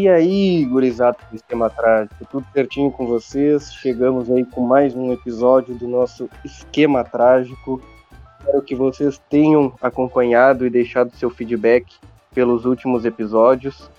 E aí, gurizada do Esquema Trágico, tudo certinho com vocês? Chegamos aí com mais um episódio do nosso Esquema Trágico. Espero que vocês tenham acompanhado e deixado seu feedback pelos últimos episódios.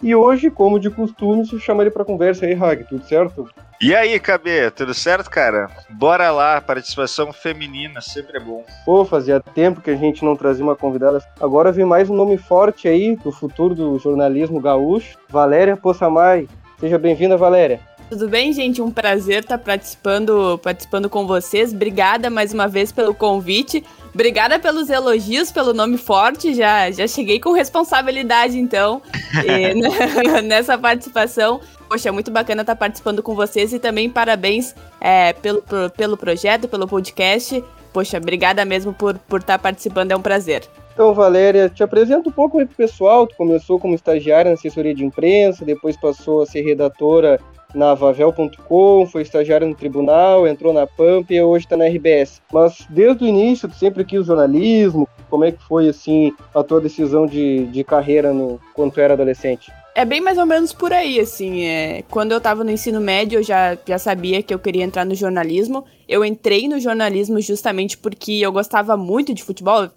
E hoje, como de costume, se chama ele para conversa aí, Hag, tudo certo? E aí, KB, tudo certo, cara? Bora lá, participação feminina, sempre é bom. Pô, fazia tempo que a gente não trazia uma convidada. Agora vem mais um nome forte aí do futuro do jornalismo gaúcho, Valéria Poçamai. Seja bem-vinda, Valéria. Tudo bem, gente? Um prazer estar participando, participando com vocês. Obrigada mais uma vez pelo convite. Obrigada pelos elogios, pelo nome forte. Já, já cheguei com responsabilidade, então, nessa participação. Poxa, muito bacana estar participando com vocês e também parabéns é, pelo, pelo projeto, pelo podcast. Poxa, obrigada mesmo por, por estar participando, é um prazer. Então, Valéria, te apresenta um pouco aí pro pessoal. Tu começou como estagiária na assessoria de imprensa, depois passou a ser redatora na Vavel.com, foi estagiária no tribunal, entrou na PAMP e hoje está na RBS. Mas desde o início, sempre quis jornalismo. Como é que foi assim a tua decisão de, de carreira no, quando tu era adolescente? É bem mais ou menos por aí, assim. É, quando eu estava no ensino médio, eu já, já sabia que eu queria entrar no jornalismo. Eu entrei no jornalismo justamente porque eu gostava muito de futebol,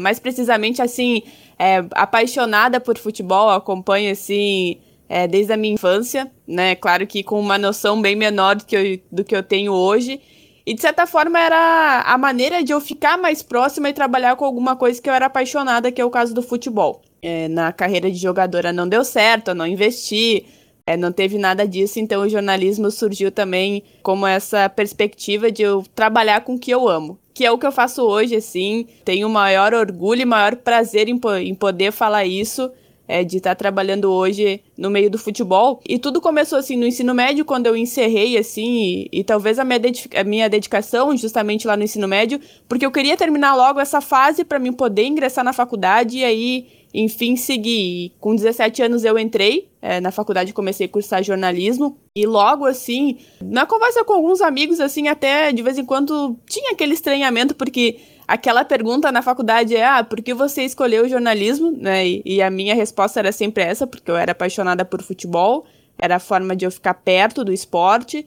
mais precisamente, assim, é, apaixonada por futebol. Acompanho, assim, é, desde a minha infância, né? Claro que com uma noção bem menor do que eu, do que eu tenho hoje. E de certa forma era a maneira de eu ficar mais próxima e trabalhar com alguma coisa que eu era apaixonada, que é o caso do futebol. É, na carreira de jogadora não deu certo, eu não investi, é, não teve nada disso, então o jornalismo surgiu também como essa perspectiva de eu trabalhar com o que eu amo. Que é o que eu faço hoje, assim. Tenho maior orgulho e maior prazer em, em poder falar isso é, de estar tá trabalhando hoje no meio do futebol. E tudo começou assim no ensino médio, quando eu encerrei, assim, e, e talvez a minha, a minha dedicação justamente lá no ensino médio, porque eu queria terminar logo essa fase para mim poder ingressar na faculdade e aí, enfim, seguir. E com 17 anos eu entrei é, na faculdade, comecei a cursar jornalismo. E logo assim, na conversa com alguns amigos, assim, até de vez em quando tinha aquele estranhamento, porque aquela pergunta na faculdade é: ah, por que você escolheu jornalismo? Né? E, e, a minha resposta era sempre essa, porque eu era apaixonada por futebol, era a forma de eu ficar perto do esporte.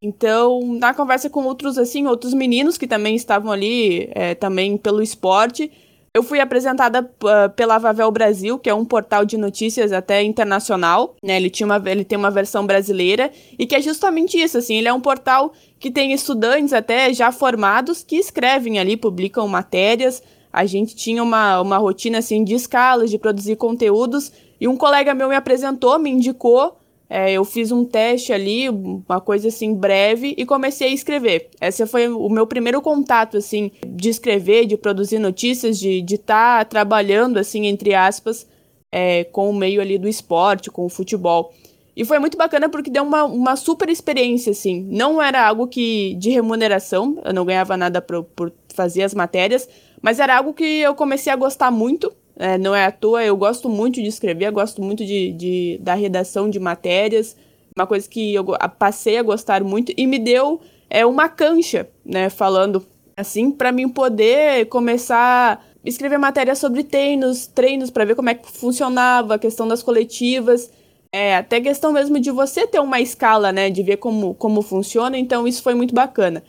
Então, na conversa com outros, assim, outros meninos que também estavam ali, é, também pelo esporte, eu fui apresentada uh, pela Vavel Brasil, que é um portal de notícias até internacional, né? Ele, tinha uma, ele tem uma versão brasileira, e que é justamente isso, assim, ele é um portal que tem estudantes até já formados que escrevem ali, publicam matérias. A gente tinha uma, uma rotina assim de escalas, de produzir conteúdos, e um colega meu me apresentou, me indicou. É, eu fiz um teste ali, uma coisa assim breve, e comecei a escrever. Esse foi o meu primeiro contato, assim, de escrever, de produzir notícias, de estar tá trabalhando, assim, entre aspas, é, com o meio ali do esporte, com o futebol. E foi muito bacana porque deu uma, uma super experiência, assim. Não era algo que de remuneração, eu não ganhava nada por, por fazer as matérias, mas era algo que eu comecei a gostar muito. É, não é à toa, eu gosto muito de escrever, gosto muito de, de, da redação de matérias, uma coisa que eu passei a gostar muito e me deu é, uma cancha, né, falando assim, para mim poder começar a escrever matérias sobre treinos, treinos para ver como é que funcionava, a questão das coletivas. É, até questão mesmo de você ter uma escala, né? De ver como, como funciona, então isso foi muito bacana.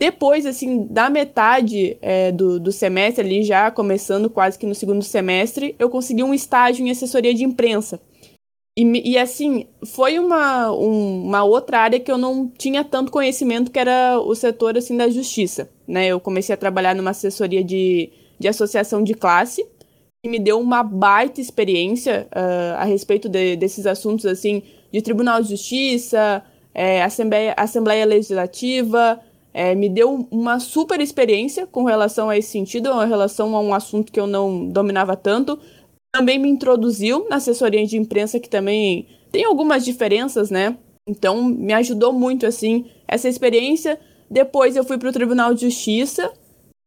Depois, assim, da metade é, do, do semestre, ali já começando quase que no segundo semestre, eu consegui um estágio em assessoria de imprensa. E, e assim, foi uma, um, uma outra área que eu não tinha tanto conhecimento, que era o setor, assim, da justiça, né? Eu comecei a trabalhar numa assessoria de, de associação de classe, me deu uma baita experiência uh, a respeito de, desses assuntos, assim, de Tribunal de Justiça, é, Assembleia, Assembleia Legislativa, é, me deu uma super experiência com relação a esse sentido, em relação a um assunto que eu não dominava tanto. Também me introduziu na assessoria de imprensa, que também tem algumas diferenças, né? Então, me ajudou muito, assim, essa experiência. Depois eu fui para o Tribunal de Justiça,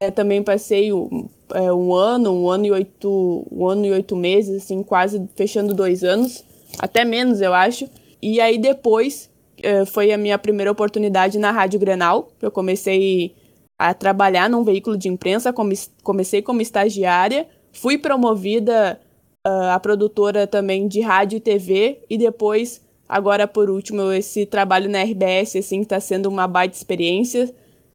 é, também passei um, é, um ano, um ano e oito, um ano e oito meses, assim, quase fechando dois anos, até menos, eu acho. E aí depois foi a minha primeira oportunidade na Rádio Grenal. Eu comecei a trabalhar num veículo de imprensa, comecei como estagiária, fui promovida uh, a produtora também de rádio e TV, e depois, agora por último, esse trabalho na RBS, assim, está sendo uma baita experiência.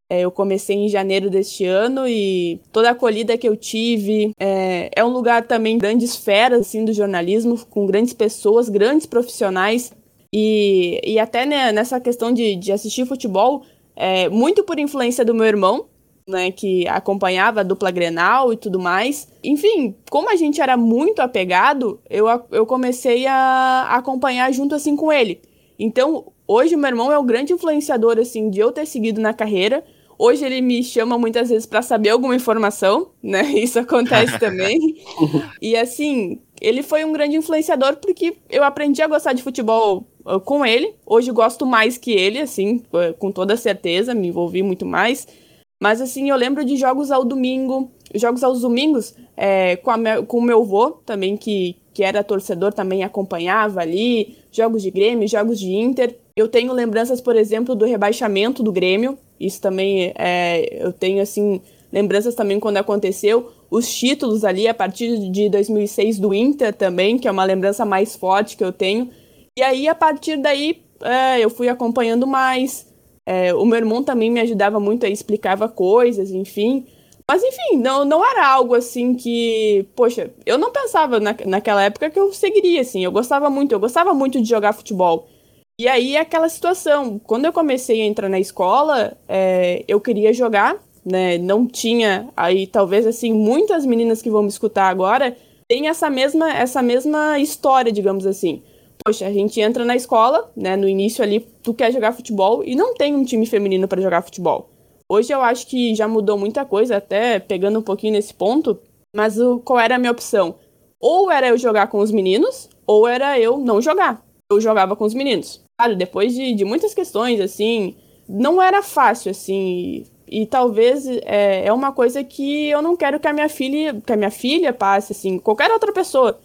É, eu comecei em janeiro deste ano e toda a acolhida que eu tive é, é um lugar também grandes feras assim do jornalismo, com grandes pessoas, grandes profissionais e, e até né, nessa questão de, de assistir futebol, é, muito por influência do meu irmão, né, que acompanhava a dupla Grenal e tudo mais. Enfim, como a gente era muito apegado, eu, eu comecei a acompanhar junto assim com ele. Então, hoje o meu irmão é o grande influenciador assim de eu ter seguido na carreira. Hoje ele me chama muitas vezes para saber alguma informação, né? Isso acontece também. e assim, ele foi um grande influenciador porque eu aprendi a gostar de futebol com ele. Hoje gosto mais que ele, assim, uh, com toda certeza, me envolvi muito mais. Mas assim, eu lembro de jogos ao domingo, jogos aos domingos, é, com o meu avô também, que, que era torcedor, também acompanhava ali, jogos de Grêmio, jogos de Inter. Eu tenho lembranças, por exemplo, do rebaixamento do Grêmio. Isso também é, eu tenho assim lembranças também quando aconteceu. Os títulos ali a partir de 2006 do Inter também, que é uma lembrança mais forte que eu tenho. E aí a partir daí é, eu fui acompanhando mais. É, o meu irmão também me ajudava muito, aí explicava coisas, enfim. Mas enfim, não, não era algo assim que, poxa, eu não pensava na, naquela época que eu seguiria, assim. Eu gostava muito, eu gostava muito de jogar futebol. E aí aquela situação, quando eu comecei a entrar na escola, é, eu queria jogar, né? Não tinha aí talvez assim muitas meninas que vão me escutar agora têm essa mesma essa mesma história, digamos assim poxa, a gente entra na escola, né, no início ali, tu quer jogar futebol e não tem um time feminino para jogar futebol. Hoje eu acho que já mudou muita coisa, até pegando um pouquinho nesse ponto, mas o, qual era a minha opção? Ou era eu jogar com os meninos, ou era eu não jogar. Eu jogava com os meninos. Claro, depois de, de muitas questões, assim, não era fácil, assim, e, e talvez é, é uma coisa que eu não quero que a minha filha, que a minha filha passe, assim, qualquer outra pessoa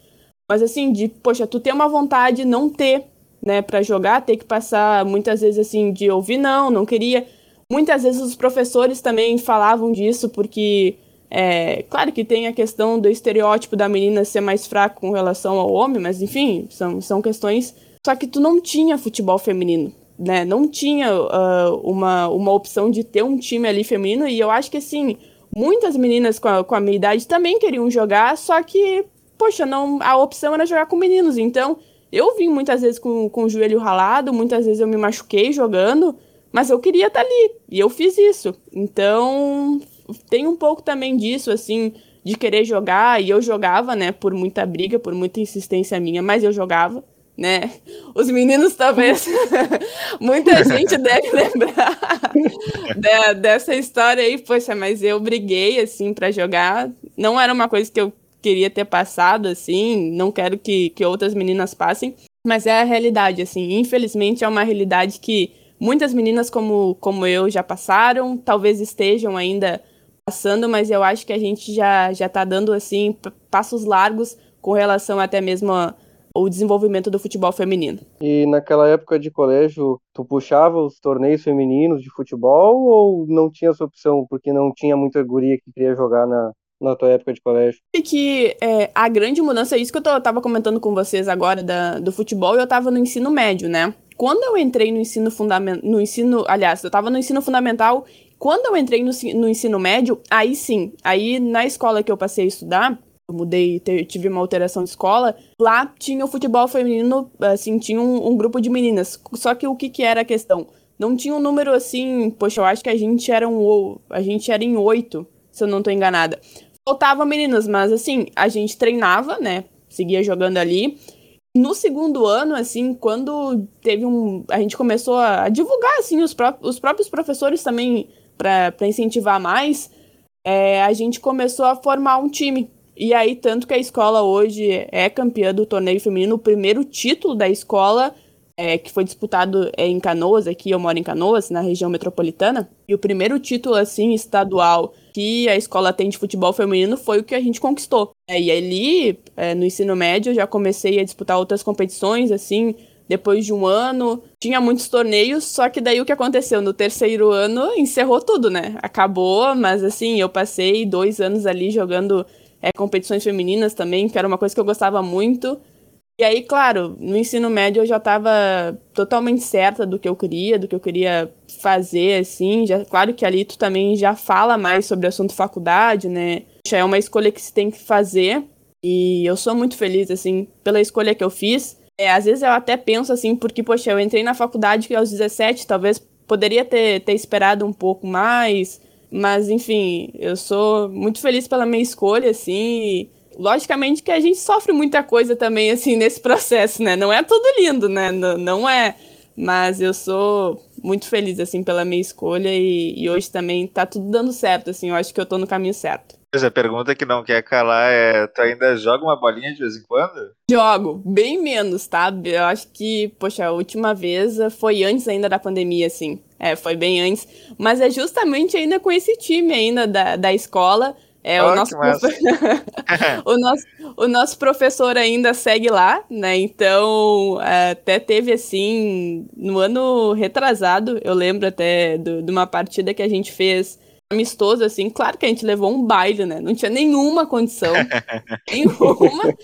mas assim, de, poxa, tu ter uma vontade não ter, né, para jogar, ter que passar muitas vezes assim de ouvir não, não queria. Muitas vezes os professores também falavam disso porque é, claro que tem a questão do estereótipo da menina ser mais fraca com relação ao homem, mas enfim, são, são questões. Só que tu não tinha futebol feminino, né? Não tinha uh, uma, uma opção de ter um time ali feminino, e eu acho que assim, muitas meninas com a, com a minha idade também queriam jogar, só que poxa, não, a opção era jogar com meninos. Então, eu vim muitas vezes com, com o joelho ralado, muitas vezes eu me machuquei jogando, mas eu queria estar ali. E eu fiz isso. Então, tem um pouco também disso, assim, de querer jogar. E eu jogava, né, por muita briga, por muita insistência minha, mas eu jogava. Né? Os meninos talvez muita gente deve lembrar de, dessa história aí, poxa, mas eu briguei assim para jogar. Não era uma coisa que eu queria ter passado, assim, não quero que, que outras meninas passem, mas é a realidade, assim, infelizmente é uma realidade que muitas meninas como, como eu já passaram, talvez estejam ainda passando, mas eu acho que a gente já, já tá dando, assim, passos largos com relação até mesmo a, o desenvolvimento do futebol feminino. E naquela época de colégio, tu puxava os torneios femininos de futebol ou não tinha essa opção, porque não tinha muita guria que queria jogar na, na tua época de colégio? E que é, a grande mudança, é isso que eu, tô, tava comentando com vocês agora da, do futebol, eu tava no ensino médio, né? Quando eu entrei no ensino fundamental, no ensino, aliás, eu tava no ensino fundamental, quando eu entrei no, no ensino médio, aí sim, aí na escola que eu passei a estudar, eu mudei, tive uma alteração de escola, lá tinha o futebol feminino, assim, tinha um, um grupo de meninas. Só que o que que era a questão? Não tinha um número assim, poxa, eu acho que a gente era um, a gente era em oito, se eu não tô enganada faltava meninas, mas assim, a gente treinava, né? Seguia jogando ali. No segundo ano, assim, quando teve um. A gente começou a divulgar, assim, os, pró os próprios professores também, para incentivar mais, é, a gente começou a formar um time. E aí, tanto que a escola hoje é campeã do torneio feminino, o primeiro título da escola, é, que foi disputado é, em Canoas, aqui eu moro em Canoas, na região metropolitana. E o primeiro título, assim, estadual que a escola tem de futebol feminino foi o que a gente conquistou. É, e ali, é, no ensino médio, já comecei a disputar outras competições, assim, depois de um ano. Tinha muitos torneios, só que daí o que aconteceu? No terceiro ano, encerrou tudo, né? Acabou, mas assim, eu passei dois anos ali jogando é, competições femininas também, que era uma coisa que eu gostava muito. E aí, claro, no ensino médio eu já estava totalmente certa do que eu queria, do que eu queria fazer, assim. Já, claro que ali tu também já fala mais sobre o assunto faculdade, né? Já é uma escolha que se tem que fazer. E eu sou muito feliz, assim, pela escolha que eu fiz. É, às vezes eu até penso, assim, porque, poxa, eu entrei na faculdade aos 17, talvez poderia ter, ter esperado um pouco mais. Mas, enfim, eu sou muito feliz pela minha escolha, assim logicamente que a gente sofre muita coisa também, assim, nesse processo, né? Não é tudo lindo, né? Não, não é. Mas eu sou muito feliz, assim, pela minha escolha e, e, hoje também tá tudo dando certo, assim. Eu acho que eu tô no caminho certo. A pergunta que não quer calar é: tu ainda joga uma bolinha de vez em quando? Jogo, bem menos, tá? Eu acho que, poxa, a última vez foi antes ainda da pandemia, assim. É, foi bem antes. Mas é justamente ainda com esse time ainda da, da escola é, oh, o, nosso o, nosso, o nosso professor ainda segue lá, né? Então, até teve assim, no ano retrasado, eu lembro até do, de uma partida que a gente fez amistoso, assim, claro que a gente levou um baile, né? Não tinha nenhuma condição, nenhuma.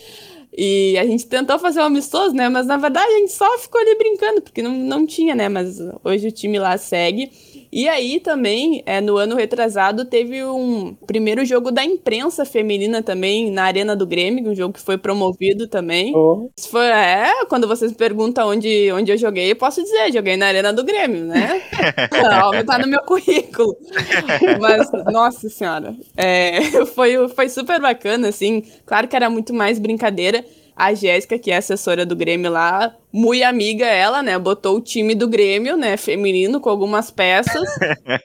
E a gente tentou fazer um amistoso, né? Mas na verdade a gente só ficou ali brincando, porque não, não tinha, né? Mas hoje o time lá segue. E aí também, é, no ano retrasado, teve um primeiro jogo da imprensa feminina também na Arena do Grêmio, um jogo que foi promovido também. Oh. Foi, é, quando vocês perguntam onde, onde eu joguei, eu posso dizer, joguei na Arena do Grêmio, né? Não, tá no meu currículo. Mas, nossa senhora, é, foi, foi super bacana, assim. Claro que era muito mais brincadeira. A Jéssica, que é assessora do Grêmio lá, muito amiga ela, né? Botou o time do Grêmio, né? Feminino, com algumas peças,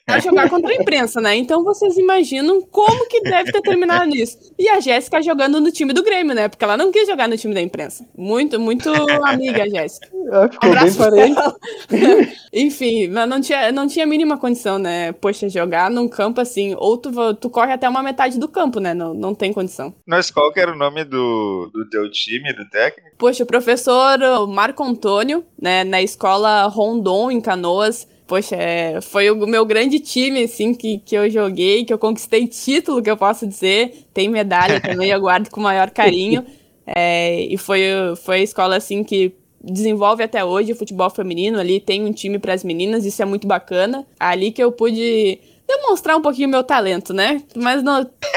pra jogar contra a imprensa, né? Então vocês imaginam como que deve ter terminado isso. E a Jéssica jogando no time do Grêmio, né? Porque ela não quis jogar no time da imprensa. Muito, muito amiga, a Jéssica. Ficou bem parente. Enfim, mas não tinha, não tinha a mínima condição, né? Poxa, jogar num campo assim, ou tu, tu corre até uma metade do campo, né? Não, não tem condição. Mas qual que era o nome do, do teu time, do técnico? Poxa, o professor Marco Marco Antônio, né, na escola Rondon, em Canoas. Poxa, é, foi o meu grande time, assim, que, que eu joguei, que eu conquistei título, que eu posso dizer. Tem medalha também, eu guardo com o maior carinho. É, e foi, foi a escola, assim, que desenvolve até hoje o futebol feminino ali, tem um time para as meninas, isso é muito bacana. Ali que eu pude demonstrar um pouquinho meu talento, né? Mas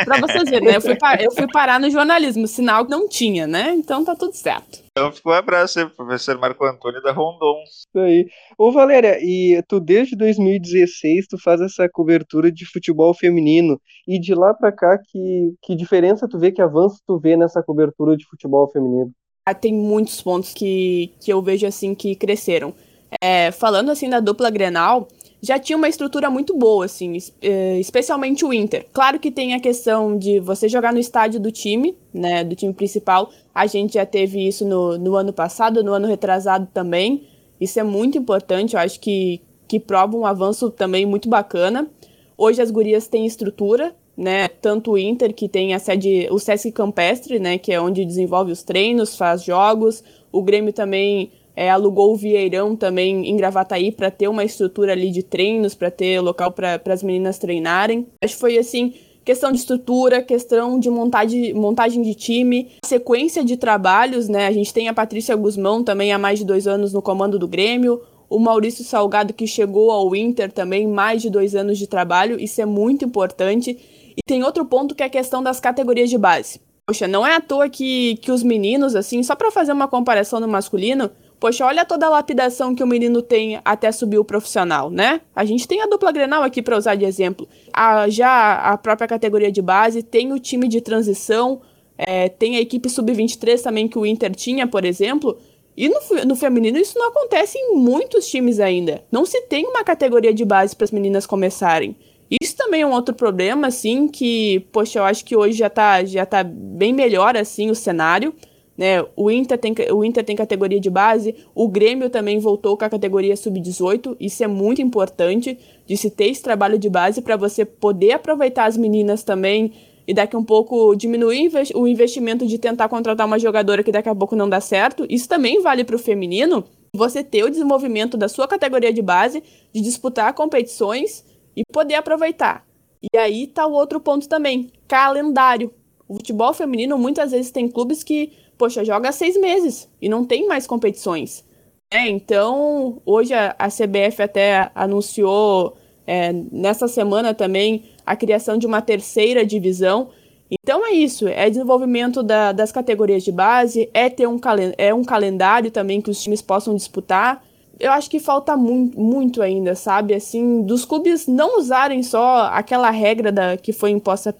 para vocês verem, né? Eu fui, eu fui parar no jornalismo, sinal que não tinha, né? Então tá tudo certo. Então ficou um abraço aí, professor Marco Antônio da Rondon. Isso aí. Ô Valéria, e tu desde 2016 tu faz essa cobertura de futebol feminino e de lá para cá que, que diferença tu vê, que avanço tu vê nessa cobertura de futebol feminino? Ah, tem muitos pontos que, que eu vejo assim que cresceram. É, falando assim da dupla Grenal, já tinha uma estrutura muito boa, assim, eh, especialmente o Inter. Claro que tem a questão de você jogar no estádio do time, né, do time principal. A gente já teve isso no, no ano passado, no ano retrasado também. Isso é muito importante, eu acho que, que prova um avanço também muito bacana. Hoje as gurias têm estrutura, né, tanto o Inter, que tem a sede, o Sesc Campestre, né, que é onde desenvolve os treinos, faz jogos. O Grêmio também é, alugou o Vieirão também em Gravataí para ter uma estrutura ali de treinos, para ter local para as meninas treinarem. Acho que foi assim, questão de estrutura, questão de montagem, montagem de time, sequência de trabalhos, né? A gente tem a Patrícia Guzmão também há mais de dois anos no comando do Grêmio, o Maurício Salgado que chegou ao Inter também, mais de dois anos de trabalho, isso é muito importante. E tem outro ponto que é a questão das categorias de base. Poxa, não é à toa que, que os meninos, assim, só para fazer uma comparação no masculino, Poxa, olha toda a lapidação que o menino tem até subir o profissional, né? A gente tem a dupla Grenal aqui para usar de exemplo. A, já a própria categoria de base tem o time de transição, é, tem a equipe sub-23 também que o Inter tinha, por exemplo. E no, no feminino isso não acontece em muitos times ainda. Não se tem uma categoria de base para as meninas começarem. Isso também é um outro problema, assim, que, poxa, eu acho que hoje já tá, já tá bem melhor, assim, o cenário. Né? O, Inter tem, o Inter tem categoria de base, o Grêmio também voltou com a categoria sub-18. Isso é muito importante de se ter esse trabalho de base para você poder aproveitar as meninas também e daqui a um pouco diminuir o investimento de tentar contratar uma jogadora que daqui a pouco não dá certo. Isso também vale para o feminino. Você ter o desenvolvimento da sua categoria de base, de disputar competições e poder aproveitar. E aí tá o outro ponto também, calendário. O futebol feminino muitas vezes tem clubes que, poxa, joga seis meses e não tem mais competições. É, então, hoje a, a CBF até anunciou é, nessa semana também a criação de uma terceira divisão. Então é isso, é desenvolvimento da, das categorias de base, é ter um, é um calendário também que os times possam disputar. Eu acho que falta muito, muito ainda, sabe? Assim, dos clubes não usarem só aquela regra da, que foi imposta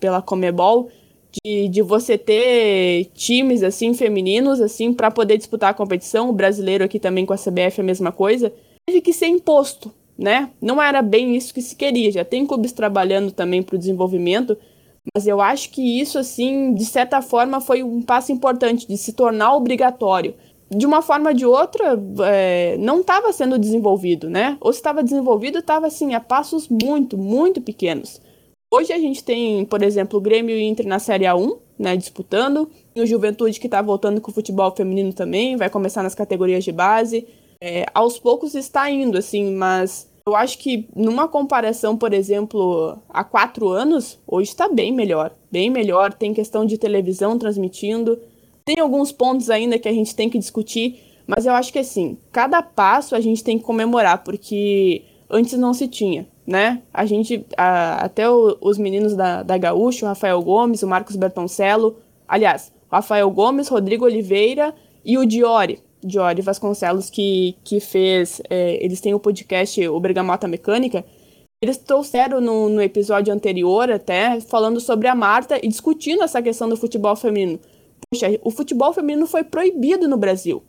pela Comebol, de, de você ter times assim femininos assim para poder disputar a competição. O brasileiro aqui também com a CBF é a mesma coisa. Teve que ser imposto, né? Não era bem isso que se queria. Já tem clubes trabalhando também para o desenvolvimento, mas eu acho que isso assim, de certa forma, foi um passo importante de se tornar obrigatório. De uma forma ou de outra, é, não estava sendo desenvolvido, né? Ou se estava desenvolvido, estava assim a passos muito, muito pequenos. Hoje a gente tem, por exemplo, o Grêmio e o Inter na Série A1, né, disputando. E o Juventude que está voltando com o futebol feminino também, vai começar nas categorias de base. É, aos poucos está indo, assim, mas eu acho que numa comparação, por exemplo, há quatro anos, hoje está bem melhor. Bem melhor, tem questão de televisão transmitindo. Tem alguns pontos ainda que a gente tem que discutir, mas eu acho que assim, cada passo a gente tem que comemorar, porque antes não se tinha né? A gente, a, até o, os meninos da, da Gaúcho, o Rafael Gomes, o Marcos Bertoncello, aliás, Rafael Gomes, Rodrigo Oliveira e o Diori, Diori Vasconcelos, que, que fez, é, eles têm o podcast O Bergamota Mecânica, eles trouxeram no, no episódio anterior até, falando sobre a Marta e discutindo essa questão do futebol feminino. Puxa, o futebol feminino foi proibido no Brasil.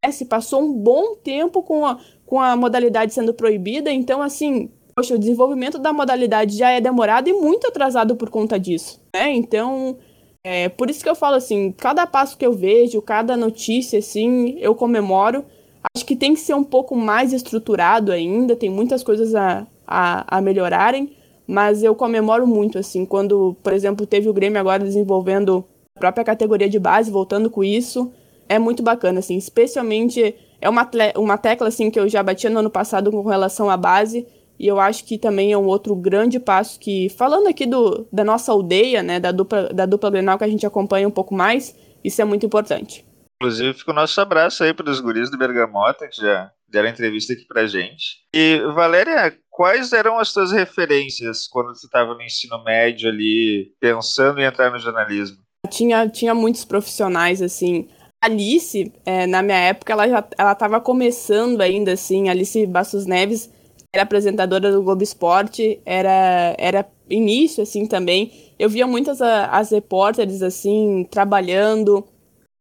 É, se passou um bom tempo com a, com a modalidade sendo proibida, então, assim, poxa, o desenvolvimento da modalidade já é demorado e muito atrasado por conta disso, né? Então, é, por isso que eu falo assim, cada passo que eu vejo, cada notícia, assim, eu comemoro. Acho que tem que ser um pouco mais estruturado ainda, tem muitas coisas a, a, a melhorarem, mas eu comemoro muito, assim, quando, por exemplo, teve o Grêmio agora desenvolvendo a própria categoria de base, voltando com isso, é muito bacana, assim, especialmente é uma, uma tecla, assim, que eu já batia no ano passado com relação à base, e eu acho que também é um outro grande passo que, falando aqui do, da nossa aldeia, né, da dupla, da dupla Grenal que a gente acompanha um pouco mais, isso é muito importante. Inclusive, fica o nosso abraço aí para os guris do Bergamota, que já deram entrevista aqui pra gente. E, Valéria, quais eram as tuas referências quando você estava no ensino médio ali, pensando em entrar no jornalismo? Tinha, tinha muitos profissionais, assim. Alice, é, na minha época, ela já ela estava começando ainda, assim, Alice Bastos Neves, era apresentadora do Globo Esporte, era, era início, assim, também. Eu via muitas a, as repórteres, assim, trabalhando.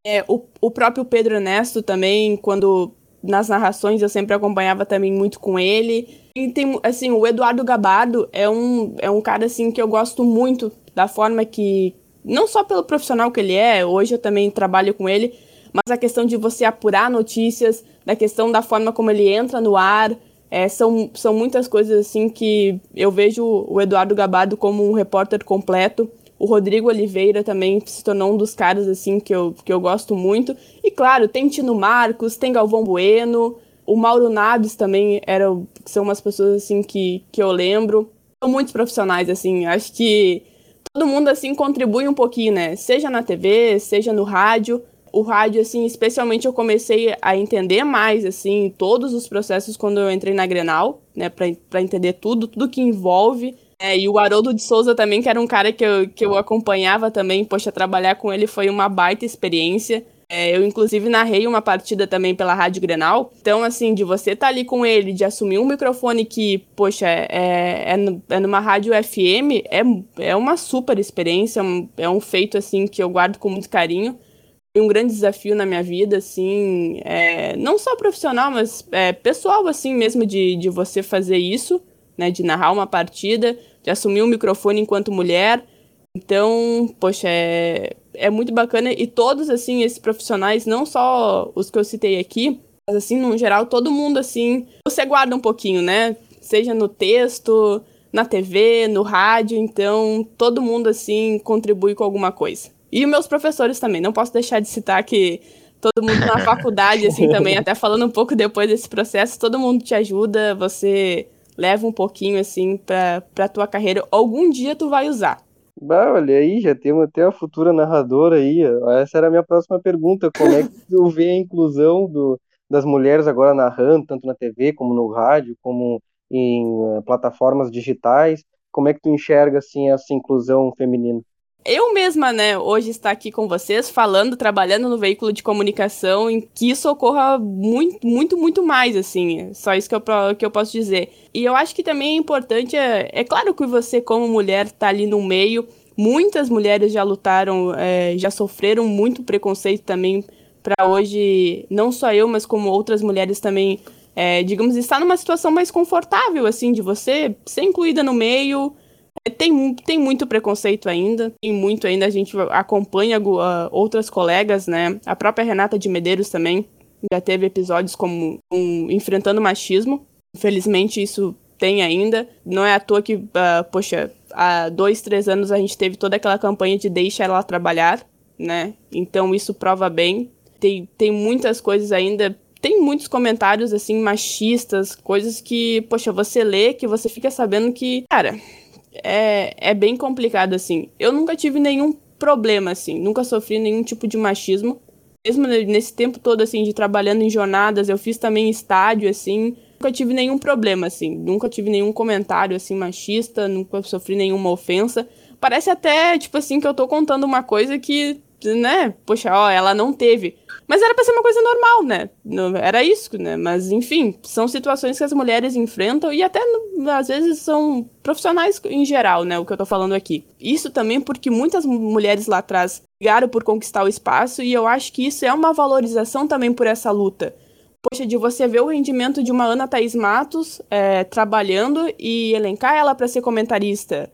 É, o, o próprio Pedro Ernesto também, quando nas narrações eu sempre acompanhava também muito com ele. E tem, assim, o Eduardo Gabardo é um, é um cara, assim, que eu gosto muito da forma que... Não só pelo profissional que ele é, hoje eu também trabalho com ele, mas a questão de você apurar notícias, da questão da forma como ele entra no ar, é, são, são muitas coisas assim que eu vejo o Eduardo Gabado como um repórter completo. O Rodrigo Oliveira também se tornou um dos caras assim que eu, que eu gosto muito. E claro, tem Tino Marcos, tem Galvão Bueno, o Mauro Naves também era, são umas pessoas assim que, que eu lembro. São muitos profissionais assim, acho que todo mundo assim contribui um pouquinho, né? Seja na TV, seja no rádio o rádio, assim, especialmente eu comecei a entender mais, assim, todos os processos quando eu entrei na Grenal, né, para entender tudo, tudo que envolve. É, e o Haroldo de Souza também, que era um cara que eu, que eu acompanhava também, poxa, trabalhar com ele foi uma baita experiência. É, eu, inclusive, narrei uma partida também pela Rádio Grenal. Então, assim, de você estar tá ali com ele, de assumir um microfone que, poxa, é, é, é numa rádio FM, é, é uma super experiência, é um feito, assim, que eu guardo com muito carinho um grande desafio na minha vida, assim, é, não só profissional, mas é, pessoal, assim, mesmo de, de você fazer isso, né, de narrar uma partida, de assumir um microfone enquanto mulher. Então, poxa, é, é muito bacana e todos, assim, esses profissionais, não só os que eu citei aqui, mas, assim, no geral, todo mundo, assim, você guarda um pouquinho, né, seja no texto, na TV, no rádio, então todo mundo, assim, contribui com alguma coisa. E meus professores também. Não posso deixar de citar que todo mundo na faculdade, assim, também, até falando um pouco depois desse processo, todo mundo te ajuda, você leva um pouquinho, assim, pra, pra tua carreira. Algum dia tu vai usar. Bah, olha aí, já temos até a futura narradora aí. Essa era a minha próxima pergunta. Como é que tu vê a inclusão do, das mulheres agora narrando, tanto na TV como no rádio, como em uh, plataformas digitais? Como é que tu enxerga assim essa inclusão feminina? Eu mesma, né, hoje estar aqui com vocês, falando, trabalhando no veículo de comunicação, em que isso ocorra muito, muito, muito mais, assim. Só isso que eu, que eu posso dizer. E eu acho que também é importante, é, é claro que você, como mulher, tá ali no meio. Muitas mulheres já lutaram, é, já sofreram muito preconceito também para hoje, não só eu, mas como outras mulheres também, é, digamos, estar numa situação mais confortável, assim, de você ser incluída no meio, tem, tem muito preconceito ainda, tem muito ainda. A gente acompanha uh, outras colegas, né? A própria Renata de Medeiros também já teve episódios como um, enfrentando machismo. Infelizmente, isso tem ainda. Não é à toa que, uh, poxa, há dois, três anos a gente teve toda aquela campanha de deixa ela trabalhar, né? Então isso prova bem. Tem, tem muitas coisas ainda. Tem muitos comentários, assim, machistas, coisas que, poxa, você lê, que você fica sabendo que, cara, é, é bem complicado, assim. Eu nunca tive nenhum problema, assim. Nunca sofri nenhum tipo de machismo. Mesmo nesse tempo todo, assim, de trabalhando em jornadas, eu fiz também estádio, assim. Nunca tive nenhum problema, assim. Nunca tive nenhum comentário, assim, machista. Nunca sofri nenhuma ofensa. Parece até, tipo assim, que eu tô contando uma coisa que, né? Poxa, ó, ela não teve. Mas era pra ser uma coisa normal, né? Era isso, né? Mas, enfim, são situações que as mulheres enfrentam e até, às vezes, são profissionais em geral, né? O que eu tô falando aqui. Isso também porque muitas mulheres lá atrás brigaram por conquistar o espaço e eu acho que isso é uma valorização também por essa luta. Poxa, de você ver o rendimento de uma Ana Thaís Matos é, trabalhando e elencar ela para ser comentarista.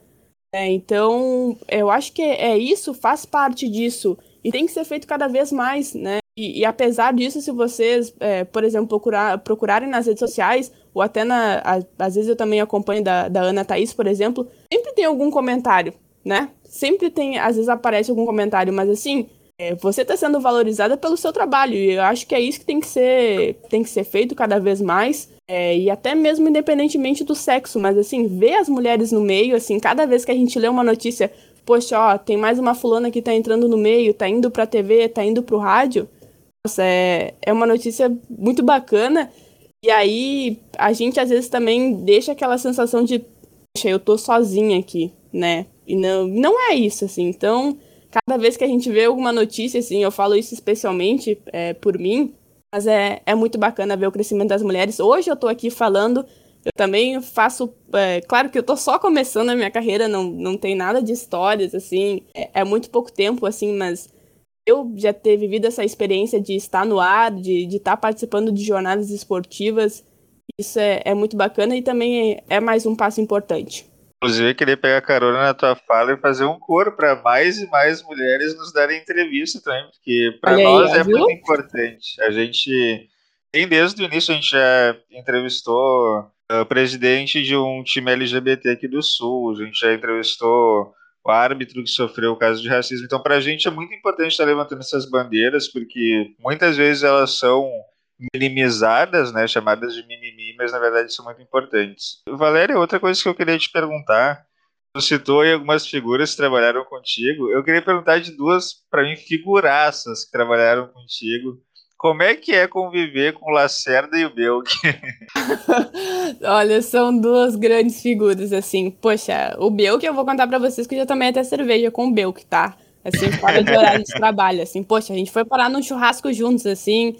É, então, eu acho que é isso, faz parte disso. E tem que ser feito cada vez mais, né? E, e, apesar disso, se vocês, é, por exemplo, procurar, procurarem nas redes sociais, ou até na. A, às vezes eu também acompanho da, da Ana Thaís, por exemplo, sempre tem algum comentário, né? Sempre tem, às vezes aparece algum comentário, mas assim, é, você está sendo valorizada pelo seu trabalho. E eu acho que é isso que tem que ser, tem que ser feito cada vez mais. É, e até mesmo independentemente do sexo, mas assim, ver as mulheres no meio, assim, cada vez que a gente lê uma notícia, poxa, ó, tem mais uma fulana que tá entrando no meio, tá indo pra TV, tá indo pro rádio, nossa, é, é uma notícia muito bacana. E aí a gente às vezes também deixa aquela sensação de, poxa, eu tô sozinha aqui, né? E não, não é isso, assim. Então, cada vez que a gente vê alguma notícia, assim, eu falo isso especialmente é, por mim, mas é, é muito bacana ver o crescimento das mulheres. Hoje eu tô aqui falando, eu também faço. É, claro que eu tô só começando a minha carreira, não, não tem nada de histórias, assim, é, é muito pouco tempo, assim, mas eu já ter vivido essa experiência de estar no ar, de, estar participando de jornadas esportivas, isso é, é muito bacana e também é, é mais um passo importante. Inclusive, eu queria pegar carona na tua fala e fazer um coro para mais e mais mulheres nos darem entrevista também, porque para nós é viu? muito importante. A gente tem desde o início, a gente já entrevistou o presidente de um time LGBT aqui do Sul, a gente já entrevistou o árbitro que sofreu o caso de racismo. Então, para a gente é muito importante estar levantando essas bandeiras, porque muitas vezes elas são minimizadas, né, chamadas de mimimi, mas na verdade são muito importantes. Valéria, outra coisa que eu queria te perguntar, você citou aí algumas figuras que trabalharam contigo, eu queria perguntar de duas, para mim, figuraças que trabalharam contigo, como é que é conviver com o Lacerda e o Belk? Olha, são duas grandes figuras, assim. Poxa, o Belk eu vou contar para vocês que eu já tomei até cerveja com o Belk, tá? Assim, fora de horário de trabalho, assim. Poxa, a gente foi parar num churrasco juntos, assim,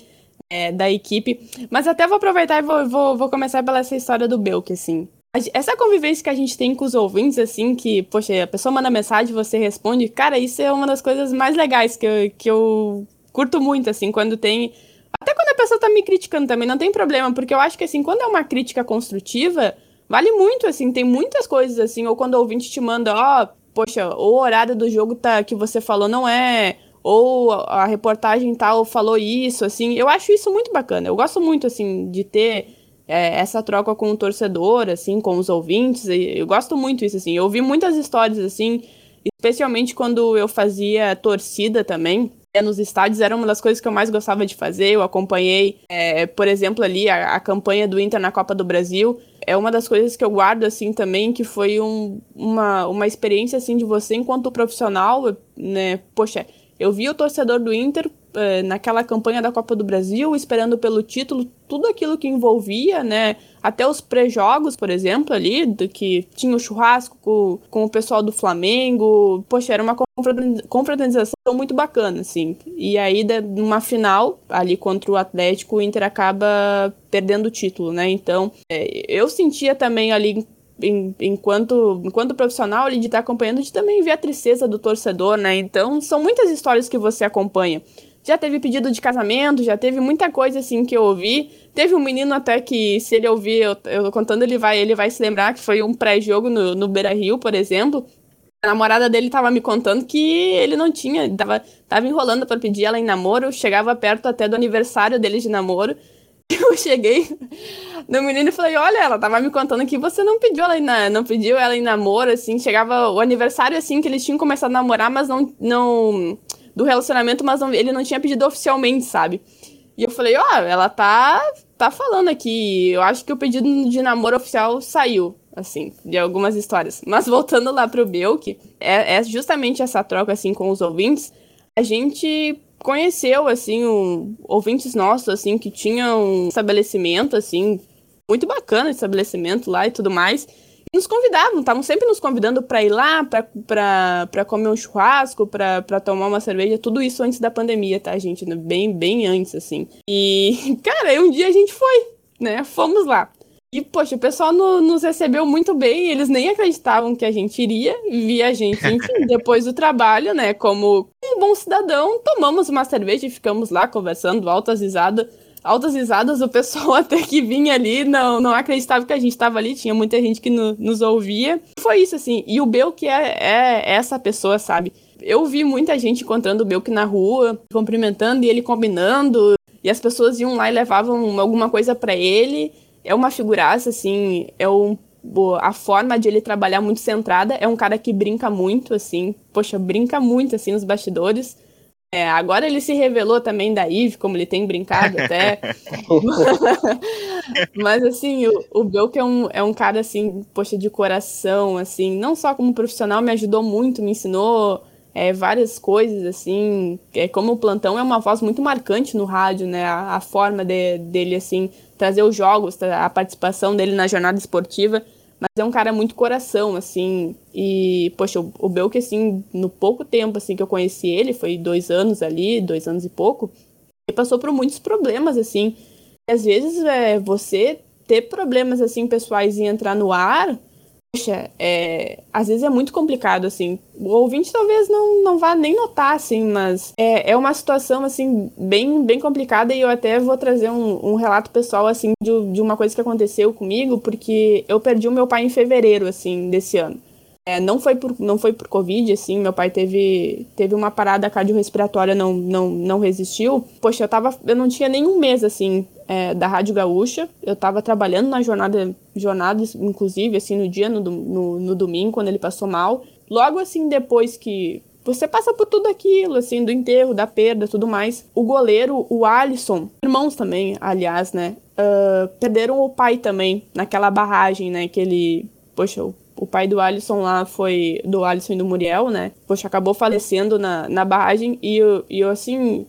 é, da equipe. Mas até vou aproveitar e vou, vou, vou começar pela essa história do Belk, assim. Essa convivência que a gente tem com os ouvintes, assim, que, poxa, a pessoa manda mensagem, você responde, cara, isso é uma das coisas mais legais que eu, que eu curto muito, assim, quando tem. Até quando a pessoa tá me criticando também, não tem problema, porque eu acho que, assim, quando é uma crítica construtiva, vale muito, assim, tem muitas coisas, assim, ou quando o ouvinte te manda, ó, oh, poxa, o horário do jogo tá, que você falou não é. Ou a reportagem tal falou isso, assim. Eu acho isso muito bacana. Eu gosto muito, assim, de ter é, essa troca com o torcedor, assim, com os ouvintes. Eu gosto muito disso, assim. Eu ouvi muitas histórias, assim, especialmente quando eu fazia torcida também é, nos estádios era uma das coisas que eu mais gostava de fazer. Eu acompanhei, é, por exemplo, ali a, a, campanha do Inter na Copa do Brasil. É uma das coisas que eu guardo assim também, que foi um, uma, uma experiência assim de você enquanto profissional, né? Poxa, eu vi o torcedor do Inter é, naquela campanha da Copa do Brasil, esperando pelo título, tudo aquilo que envolvia, né? Até os pré-jogos, por exemplo, ali, do que tinha o churrasco com, com o pessoal do Flamengo. Poxa, era uma confraternização muito bacana, assim. E aí, numa final, ali contra o Atlético, o Inter acaba perdendo o título, né? Então, é, eu sentia também ali enquanto, enquanto profissional ali de estar acompanhando, de também ver a tristeza do torcedor, né? Então, são muitas histórias que você acompanha. Já teve pedido de casamento, já teve muita coisa assim que eu ouvi. Teve um menino até que, se ele ouvir eu, eu contando, ele vai, ele vai se lembrar que foi um pré-jogo no, no Beira Rio, por exemplo. A namorada dele tava me contando que ele não tinha, tava, tava enrolando para pedir ela em namoro, chegava perto até do aniversário dele de namoro. Eu cheguei no menino e falei, olha, ela tava me contando que você não pediu ela em, não pediu ela em namoro, assim, chegava o aniversário assim que eles tinham começado a namorar, mas não não do relacionamento, mas não, ele não tinha pedido oficialmente, sabe? E eu falei, ó, oh, ela tá tá falando aqui, eu acho que o pedido de namoro oficial saiu, assim, de algumas histórias. Mas voltando lá pro Belk, é, é justamente essa troca assim com os ouvintes, a gente conheceu, assim, um, ouvintes nossos, assim, que tinham um estabelecimento, assim, muito bacana, estabelecimento lá e tudo mais. E nos convidavam, estavam sempre nos convidando para ir lá, para comer um churrasco, para tomar uma cerveja, tudo isso antes da pandemia, tá, gente? Bem, bem antes, assim. E, cara, aí um dia a gente foi, né? Fomos lá. E, poxa, o pessoal no, nos recebeu muito bem, eles nem acreditavam que a gente iria, via a gente, enfim, depois do trabalho, né, como um bom cidadão, tomamos uma cerveja e ficamos lá conversando, altas risadas, altas risadas, o pessoal até que vinha ali não, não acreditava que a gente estava ali, tinha muita gente que no, nos ouvia. Foi isso, assim, e o Belk é, é essa pessoa, sabe? Eu vi muita gente encontrando o Belk na rua, cumprimentando e ele combinando, e as pessoas iam lá e levavam alguma coisa para ele, é uma figuraça, assim, é um a forma de ele trabalhar muito centrada. É um cara que brinca muito, assim. Poxa, brinca muito, assim, nos bastidores. É, agora ele se revelou também da Eve, como ele tem brincado até. Mas, assim, o, o Belk é um, é um cara, assim, poxa, de coração, assim. Não só como profissional, me ajudou muito, me ensinou é, várias coisas, assim. É, como o Plantão é uma voz muito marcante no rádio, né? A, a forma de, dele, assim, trazer os jogos, a participação dele na jornada esportiva, mas é um cara muito coração, assim, e, poxa, o, o Belk, assim, no pouco tempo, assim, que eu conheci ele, foi dois anos ali, dois anos e pouco, ele passou por muitos problemas, assim, e às vezes é, você ter problemas, assim, pessoais e entrar no ar, Poxa, é, às vezes é muito complicado, assim. O ouvinte talvez não, não vá nem notar, assim, mas é, é uma situação, assim, bem, bem complicada e eu até vou trazer um, um relato pessoal, assim, de, de uma coisa que aconteceu comigo, porque eu perdi o meu pai em fevereiro, assim, desse ano. É, não, foi por, não foi por Covid, assim, meu pai teve, teve uma parada cardiorrespiratória, não, não, não resistiu. Poxa, eu, tava, eu não tinha nenhum mês, assim, é, da Rádio Gaúcha. Eu estava trabalhando na jornada, jornada, inclusive, assim, no dia, no, no, no domingo, quando ele passou mal. Logo, assim, depois que você passa por tudo aquilo, assim, do enterro, da perda, tudo mais. O goleiro, o Alisson, irmãos também, aliás, né, uh, perderam o pai também naquela barragem, né, que ele, poxa, o pai do Alisson lá foi, do Alisson e do Muriel, né, poxa, acabou falecendo na, na barragem e eu, e eu, assim,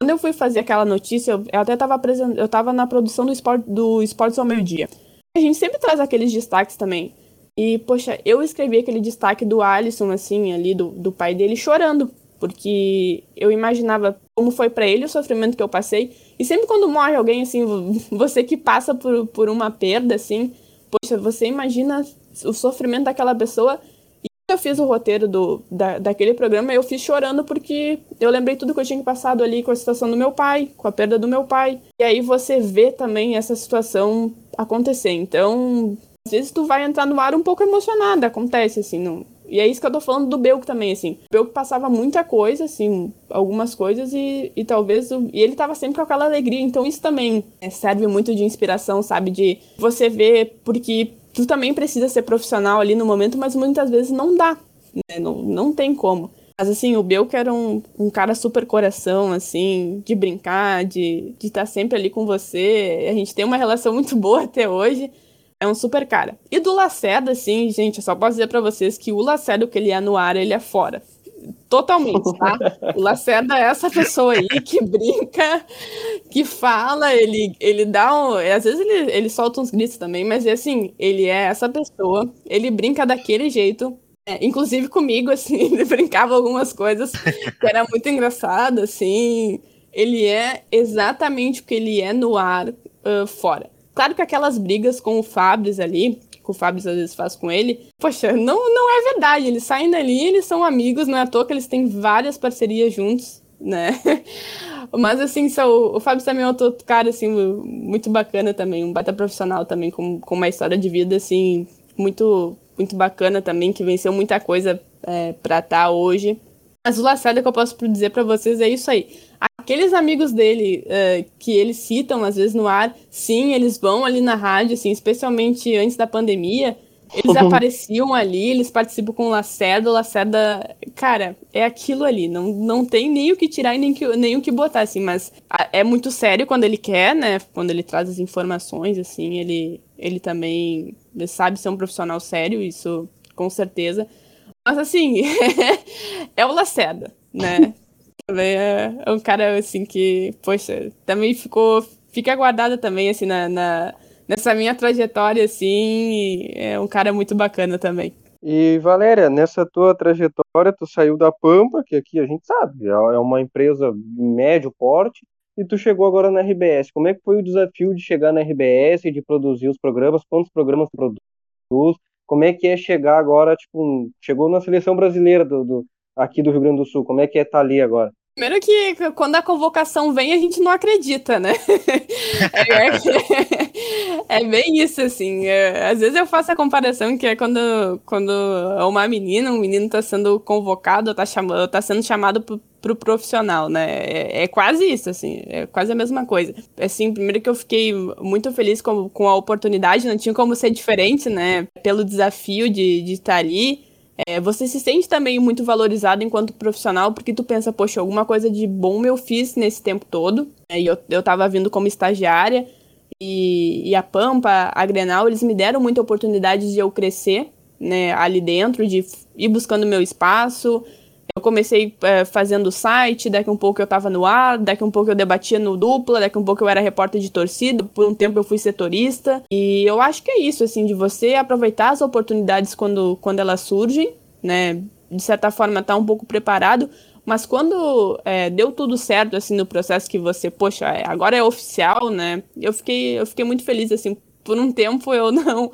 quando eu fui fazer aquela notícia, eu, eu até estava eu tava na produção do, esporte, do Esportes ao Meio-Dia. A gente sempre traz aqueles destaques também. E, poxa, eu escrevi aquele destaque do Alisson, assim, ali, do, do pai dele, chorando. Porque eu imaginava como foi para ele o sofrimento que eu passei. E sempre quando morre alguém, assim, você que passa por, por uma perda, assim, poxa, você imagina o sofrimento daquela pessoa eu fiz o roteiro do, da, daquele programa, eu fiz chorando porque eu lembrei tudo que eu tinha passado ali com a situação do meu pai, com a perda do meu pai. E aí você vê também essa situação acontecer. Então, às vezes tu vai entrar no ar um pouco emocionada, acontece assim, não. E é isso que eu tô falando do Belk também, assim. O Belk passava muita coisa, assim, algumas coisas, e, e talvez. O, e ele tava sempre com aquela alegria. Então isso também serve muito de inspiração, sabe? De você ver, porque tu também precisa ser profissional ali no momento, mas muitas vezes não dá, né? não, não tem como. Mas assim, o Belco era um, um cara super coração, assim, de brincar, de estar tá sempre ali com você. A gente tem uma relação muito boa até hoje. É um super cara. E do Lacerda, assim, gente, eu só posso dizer para vocês que o Lacerda, o que ele é no ar, ele é fora. Totalmente, tá? O Lacerda é essa pessoa aí que brinca, que fala, ele, ele dá um. Às vezes ele, ele solta uns gritos também, mas assim, ele é essa pessoa, ele brinca daquele jeito. É, inclusive comigo, assim, ele brincava algumas coisas que era muito engraçado, assim. Ele é exatamente o que ele é no ar uh, fora. Claro que aquelas brigas com o Fabris ali, que o Fábio às vezes faz com ele, poxa, não, não é verdade. Eles saem dali, eles são amigos, não é à toa que eles têm várias parcerias juntos, né? Mas assim, só, o Fábio também é outro cara, assim, muito bacana também, um baita profissional também, com, com uma história de vida, assim, muito, muito bacana também, que venceu muita coisa é, pra estar tá hoje. Mas o Lacerda que eu posso dizer para vocês é isso aí. Aqueles amigos dele uh, que eles citam às vezes no ar, sim, eles vão ali na rádio, assim, especialmente antes da pandemia, eles uhum. apareciam ali, eles participam com o Lacerda, o Lacerda, cara, é aquilo ali, não, não tem nem o que tirar e nem, que, nem o que botar, assim, mas é muito sério quando ele quer, né, quando ele traz as informações, assim, ele, ele também ele sabe ser um profissional sério, isso com certeza, mas assim, é o Lacerda, né, é, é um cara, assim, que, poxa, também ficou. Fica guardado também, assim, na, na, nessa minha trajetória, assim. É um cara muito bacana também. E, Valéria, nessa tua trajetória, tu saiu da Pampa, que aqui a gente sabe, é, é uma empresa médio porte, e tu chegou agora na RBS. Como é que foi o desafio de chegar na RBS, de produzir os programas? Quantos programas produz? Como é que é chegar agora, tipo, chegou na seleção brasileira do, do aqui do Rio Grande do Sul? Como é que é estar tá ali agora? Primeiro que quando a convocação vem, a gente não acredita, né? é, é, é, bem isso, assim. É, às vezes eu faço a comparação que é quando, quando uma menina, um menino está sendo convocado, está chamado, tá sendo chamado pro, pro profissional, né? É, é, quase isso, assim. É quase a mesma coisa. Assim, primeiro que eu fiquei muito feliz com, com a oportunidade, não tinha como ser diferente, né? Pelo desafio de, de estar ali. É, você se sente também muito valorizado enquanto profissional, porque tu pensa, poxa, alguma coisa de bom eu fiz nesse tempo todo. É, e eu, eu tava vindo como estagiária, e, e a Pampa, a Grenal, eles me deram muita oportunidade de eu crescer, né, ali dentro, de ir buscando meu espaço, eu comecei é, fazendo site, daqui um pouco eu estava no ar, daqui um pouco eu debatia no dupla, daqui um pouco eu era repórter de torcida, por um tempo eu fui setorista. E eu acho que é isso, assim, de você aproveitar as oportunidades quando, quando elas surgem, né? De certa forma, estar tá um pouco preparado. Mas quando é, deu tudo certo, assim, no processo que você, poxa, é, agora é oficial, né? Eu fiquei, eu fiquei muito feliz, assim. Por um tempo eu não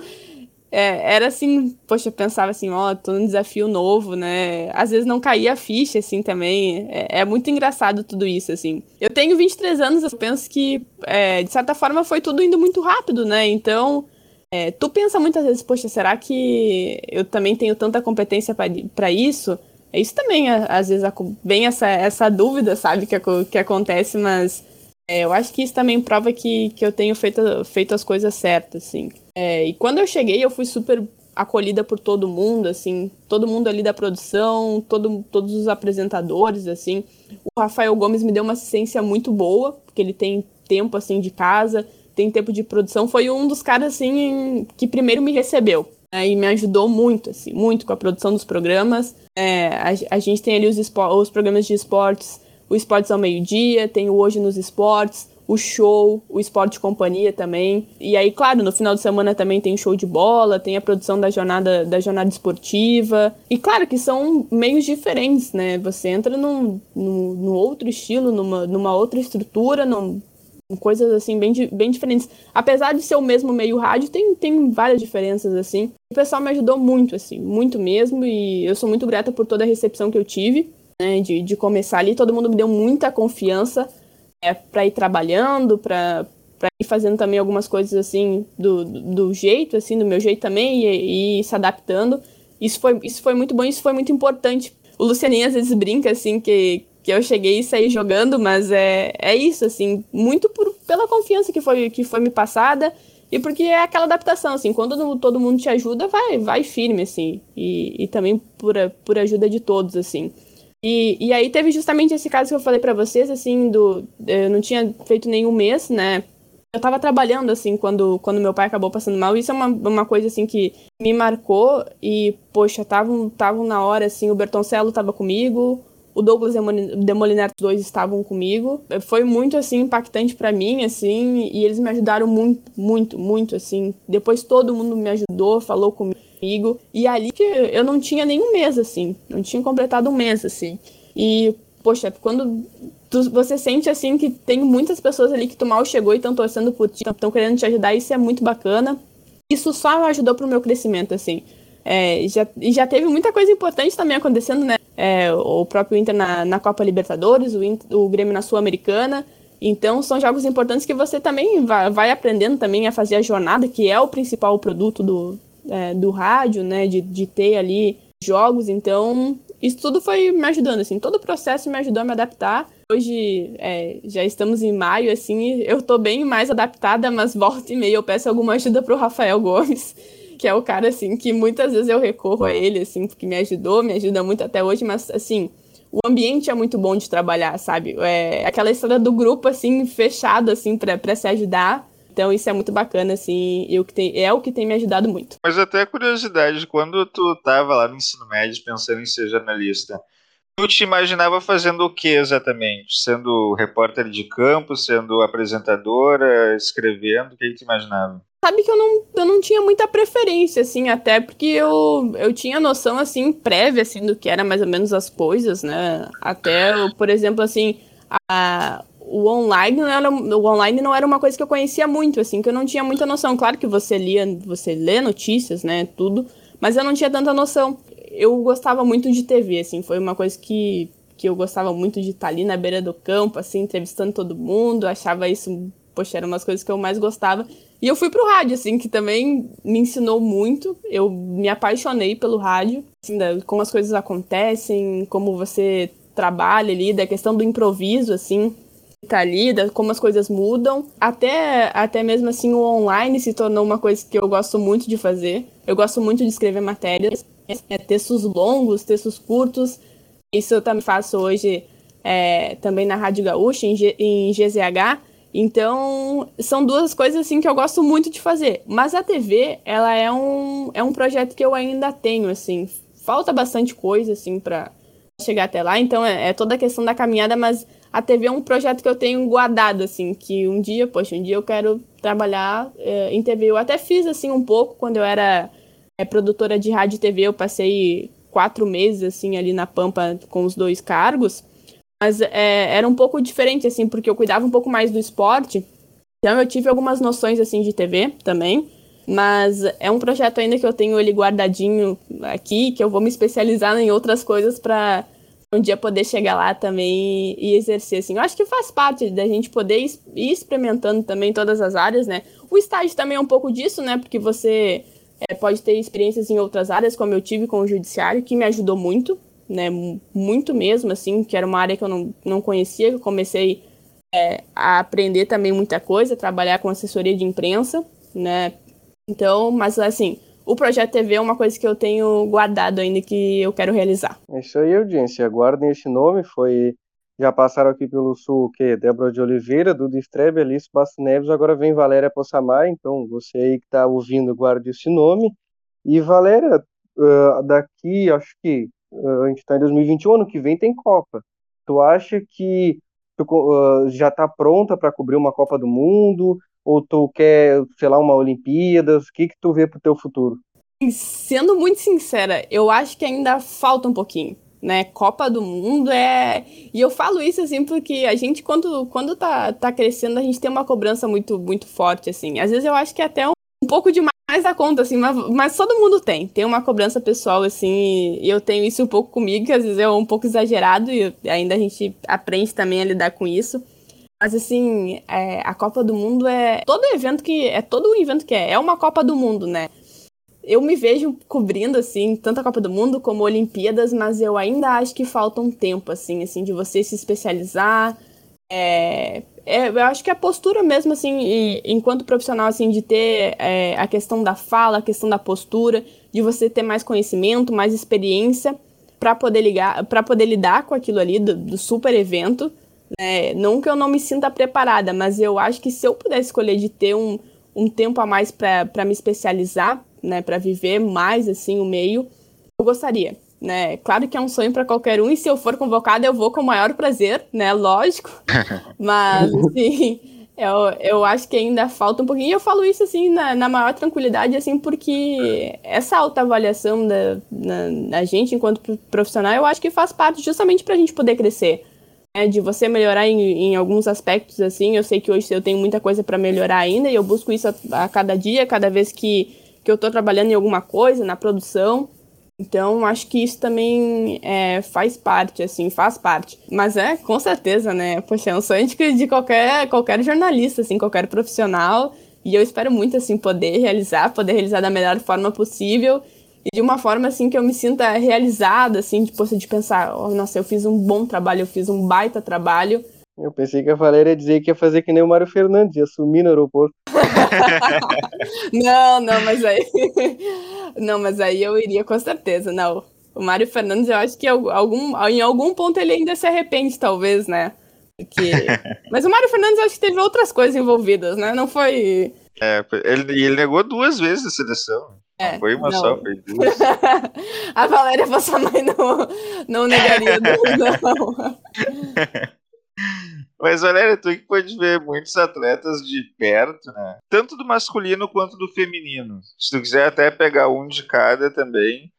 é, era assim, poxa, eu pensava assim, ó, oh, tô num desafio novo, né? Às vezes não caía a ficha, assim, também. É, é, muito engraçado tudo isso, assim. Eu tenho 23 anos, eu penso que, é, de certa forma, foi tudo indo muito rápido, né? Então, é, tu pensa muitas vezes, poxa, será que eu também tenho tanta competência para isso? É isso também, às vezes, vem essa, essa dúvida, sabe, que, que acontece, mas é, eu acho que isso também prova que, que eu tenho feito, feito as coisas certas, assim. É, e quando eu cheguei, eu fui super acolhida por todo mundo, assim, todo mundo ali da produção, todo, todos os apresentadores, assim. O Rafael Gomes me deu uma assistência muito boa, porque ele tem tempo, assim, de casa, tem tempo de produção. Foi um dos caras, assim, que primeiro me recebeu. Né, e me ajudou muito, assim, muito com a produção dos programas. É, a, a, gente tem ali os, os programas de esportes, o Esportes ao Meio-Dia, tem o Hoje nos Esportes, o show, o esporte companhia também. E aí, claro, no final de semana também tem show de bola, tem a produção da jornada, da jornada esportiva. E claro que são meios diferentes, né? Você entra num, num, num outro estilo, numa, numa outra estrutura, num, coisas assim bem, bem diferentes. Apesar de ser o mesmo meio rádio, tem, tem várias diferenças assim. O pessoal me ajudou muito, assim, muito mesmo, e eu sou muito grata por toda a recepção que eu tive, né, de, de começar ali. Todo mundo me deu muita confiança é, para ir trabalhando, para ir fazendo também algumas coisas assim do, do, jeito, assim, do meu jeito também, e, e se adaptando. Isso foi, isso foi muito bom, isso foi muito importante. O Lucianinho às vezes brinca assim que, que eu cheguei e saí jogando, mas é, é isso, assim, muito por, pela confiança que foi, que foi me passada e porque é aquela adaptação, assim, quando todo mundo te ajuda, vai, vai firme, assim, e, e também por, por ajuda de todos, assim. E, e aí teve justamente esse caso que eu falei para vocês, assim, do. Eu não tinha feito nenhum mês, né? Eu tava trabalhando, assim, quando, quando meu pai acabou passando mal. Isso é uma, uma coisa, assim, que me marcou. E, poxa, estavam tavam na hora, assim, o Bertoncello tava comigo, o Douglas Demoliner, os dois estavam comigo. Foi muito, assim, impactante para mim, assim, e eles me ajudaram muito, muito, muito, assim. Depois todo mundo me ajudou, falou comigo. E ali que eu não tinha nenhum mês, assim, não tinha completado um mês, assim. E, poxa, quando tu, você sente, assim, que tem muitas pessoas ali que tu mal chegou e estão torcendo por ti, estão querendo te ajudar, isso é muito bacana. Isso só ajudou pro meu crescimento, assim. É, já, já teve muita coisa importante também acontecendo, né? É, o próprio Inter na, na Copa Libertadores, o, Inter, o Grêmio na Sul-Americana. Então, são jogos importantes que você também vai, vai, aprendendo também a fazer a jornada, que é o principal produto do, é, do rádio, né? De, de ter ali jogos. Então, isso tudo foi me ajudando, assim. Todo o processo me ajudou a me adaptar. Hoje, é, já estamos em maio, assim, eu tô bem mais adaptada, mas volta e meia eu peço alguma ajuda pro Rafael Gomes que é o cara, assim, que muitas vezes eu recorro a ele, assim, porque me ajudou, me ajuda muito até hoje, mas, assim, o ambiente é muito bom de trabalhar, sabe? É aquela história do grupo, assim, fechado, assim, pra, pra se ajudar. Então isso é muito bacana, assim, e o que tem, é o que tem me ajudado muito. Mas até curiosidade, quando tu tava lá no ensino médio pensando em ser jornalista, tu te imaginava fazendo o que exatamente? Sendo repórter de campo, sendo apresentadora, escrevendo, o que, que tu imaginava? Sabe que eu não, eu não tinha muita preferência, assim, até porque eu, eu tinha noção, assim, prévia, assim, do que era mais ou menos as coisas, né? Até, por exemplo, assim, a, o online não era, o online não era uma coisa que eu conhecia muito, assim, que eu não tinha muita noção. Claro que você lia, você lê notícias, né, tudo, mas eu não tinha tanta noção. Eu gostava muito de TV, assim, foi uma coisa que, que eu gostava muito de estar ali na beira do campo, assim, entrevistando todo mundo, achava isso, poxa, eram umas coisas que eu mais gostava. E eu fui pro rádio, assim, que também me ensinou muito. Eu me apaixonei pelo rádio, assim, da, como as coisas acontecem, como você trabalha ali, da questão do improviso, assim, tá ali, da, como as coisas mudam. Até, até mesmo, assim, o online se tornou uma coisa que eu gosto muito de fazer. Eu gosto muito de escrever matérias, é, textos longos, textos curtos. Isso eu também faço hoje é, também na Rádio Gaúcha, em, G, em GZH. Então, são duas coisas assim que eu gosto muito de fazer. Mas a TV, ela é um, é um projeto que eu ainda tenho, assim. Falta bastante coisa, assim, para chegar até lá. Então, é, é, toda a questão da caminhada, mas a TV é um projeto que eu tenho guardado, assim, que um dia, poxa, um dia eu quero trabalhar é, em TV. Eu até fiz, assim, um pouco quando eu era é, produtora de rádio e TV. Eu passei quatro meses, assim, ali na Pampa com os dois cargos. Mas é, era um pouco diferente, assim, porque eu cuidava um pouco mais do esporte. Então eu tive algumas noções, assim, de TV também. Mas é um projeto ainda que eu tenho ele guardadinho aqui, que eu vou me especializar em outras coisas para um dia poder chegar lá também e exercer, assim. Eu acho que faz parte da gente poder ir experimentando também todas as áreas, né? O estágio também é um pouco disso, né? Porque você é, pode ter experiências em outras áreas, como eu tive com o judiciário, que me ajudou muito né? Muito mesmo, assim, que era uma área que eu não, não conhecia, que eu comecei é, a aprender também muita coisa, trabalhar com assessoria de imprensa, né? Então, mas assim, o projeto TV é uma coisa que eu tenho guardado ainda que eu quero realizar. É isso aí, audiência. Guardem esse nome, foi. Já passaram aqui pelo sul o quê? Débora de Oliveira, Dudu Strebe, Alice Bastos Neves, agora vem Valéria Possamay, então você aí que está ouvindo, guarde esse nome. E Valéria, daqui, acho que a gente está em 2021, ano que vem tem Copa. Tu acha que tu uh, já está pronta para cobrir uma Copa do Mundo? Ou tu quer, sei lá, uma Olimpíadas? O que, que tu vê para o teu futuro? Sendo muito sincera, eu acho que ainda falta um pouquinho. Né, Copa do Mundo é. E eu falo isso assim porque a gente, quando, quando tá, tá crescendo, a gente tem uma cobrança muito, muito forte, assim. Às vezes eu acho que é até um, um pouco demais mais da conta, assim, mas, mas, todo mundo tem. Tem uma cobrança pessoal, assim, e eu tenho isso um pouco comigo, que às vezes é um pouco exagerado, e ainda a gente aprende também a lidar com isso. Mas, assim, é, a Copa do Mundo é todo evento que. É todo evento que é. É uma Copa do Mundo, né? Eu me vejo cobrindo, assim, tanto a Copa do Mundo como Olimpíadas, mas eu ainda acho que falta um tempo, assim, assim, de você se especializar, é, é, eu acho que a postura mesmo, assim, e, enquanto profissional, assim, de ter é, a questão da fala, a questão da postura, de você ter mais conhecimento, mais experiência, para poder ligar, para poder lidar com aquilo ali do, do super evento. Né? Não que eu não me sinta preparada, mas eu acho que se eu pudesse escolher de ter um, um tempo a mais para me especializar, né, para viver mais assim o meio, eu gostaria. Né? Claro que é um sonho para qualquer um, e se eu for convocada, eu vou com o maior prazer, né? Lógico. Mas, assim, eu, eu acho que ainda falta um pouquinho. E eu falo isso, assim, na, na maior tranquilidade, assim, porque essa autoavaliação da, na, da gente enquanto profissional, eu acho que faz parte justamente para a gente poder crescer. Né? De você melhorar em, em alguns aspectos, assim. Eu sei que hoje eu tenho muita coisa para melhorar ainda, e eu busco isso a, a cada dia, cada vez que, que eu estou trabalhando em alguma coisa, na produção. Então, acho que isso também é, faz parte, assim, faz parte. Mas é, com certeza, né? Poxa, é um sonho de, de qualquer, qualquer jornalista, assim, qualquer profissional. E eu espero muito, assim, poder realizar, poder realizar da melhor forma possível. E de uma forma, assim, que eu me sinta realizada, assim, de, poxa, de pensar, oh, nossa, eu fiz um bom trabalho, eu fiz um baita trabalho. Eu pensei que a Valéria ia dizer que ia fazer que nem o Mário Fernandes, ia sumir no aeroporto. não, não, mas aí. Não, mas aí eu iria com certeza, não. O Mário Fernandes, eu acho que algum, em algum ponto ele ainda se arrepende, talvez, né? Porque... Mas o Mário Fernandes, eu acho que teve outras coisas envolvidas, né? Não foi. É, ele, ele negou duas vezes a seleção. É, não foi uma não. só, foi duas. a Valéria sua mãe não, não negaria duas, não. Mas, Valéria, tu que pode ver muitos atletas de perto, né? Tanto do masculino quanto do feminino. Se tu quiser até pegar um de cada também.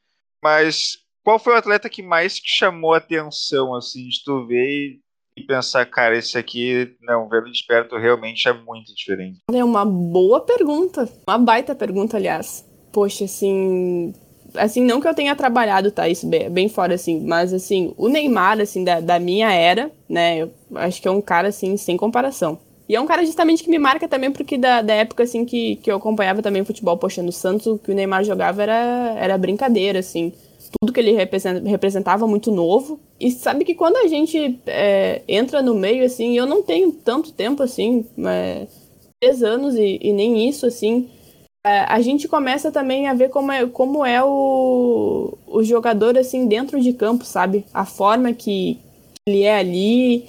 Mas qual foi o atleta que mais te chamou a atenção, assim, de tu ver e pensar, cara, esse aqui, não, vendo de perto realmente é muito diferente? É uma boa pergunta. Uma baita pergunta, aliás. Poxa, assim, assim, não que eu tenha trabalhado, tá? Isso bem, bem fora, assim, mas assim, o Neymar, assim, da, da minha era, né? Eu acho que é um cara, assim, sem comparação. E é um cara justamente que me marca também, porque da, da época, assim, que, que eu acompanhava também futebol, poxa, no Santos, o que o Neymar jogava era, era brincadeira, assim. Tudo que ele representava muito novo. E sabe que quando a gente é, entra no meio, assim, eu não tenho tanto tempo, assim, é, três anos e, e nem isso, assim, a gente começa também a ver como é, como é o, o jogador assim dentro de campo, sabe? A forma que ele é ali,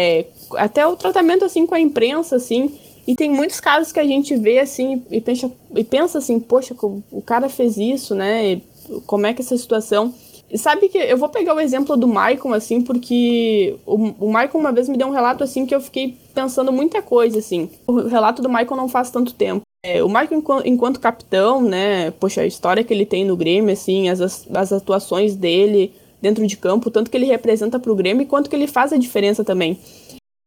é, até o tratamento assim com a imprensa, assim. E tem muitos casos que a gente vê assim e pensa, e pensa assim, poxa, o cara fez isso, né? Como é que é essa situação? E sabe que eu vou pegar o exemplo do Maicon, assim, porque o, o Maicon uma vez me deu um relato assim que eu fiquei pensando muita coisa, assim. O relato do Maicon não faz tanto tempo. É, o Michael, enquanto, enquanto, capitão, né? Poxa, a história que ele tem no Grêmio, assim, as, as atuações dele dentro de campo, tanto que ele representa para o Grêmio quanto que ele faz a diferença também.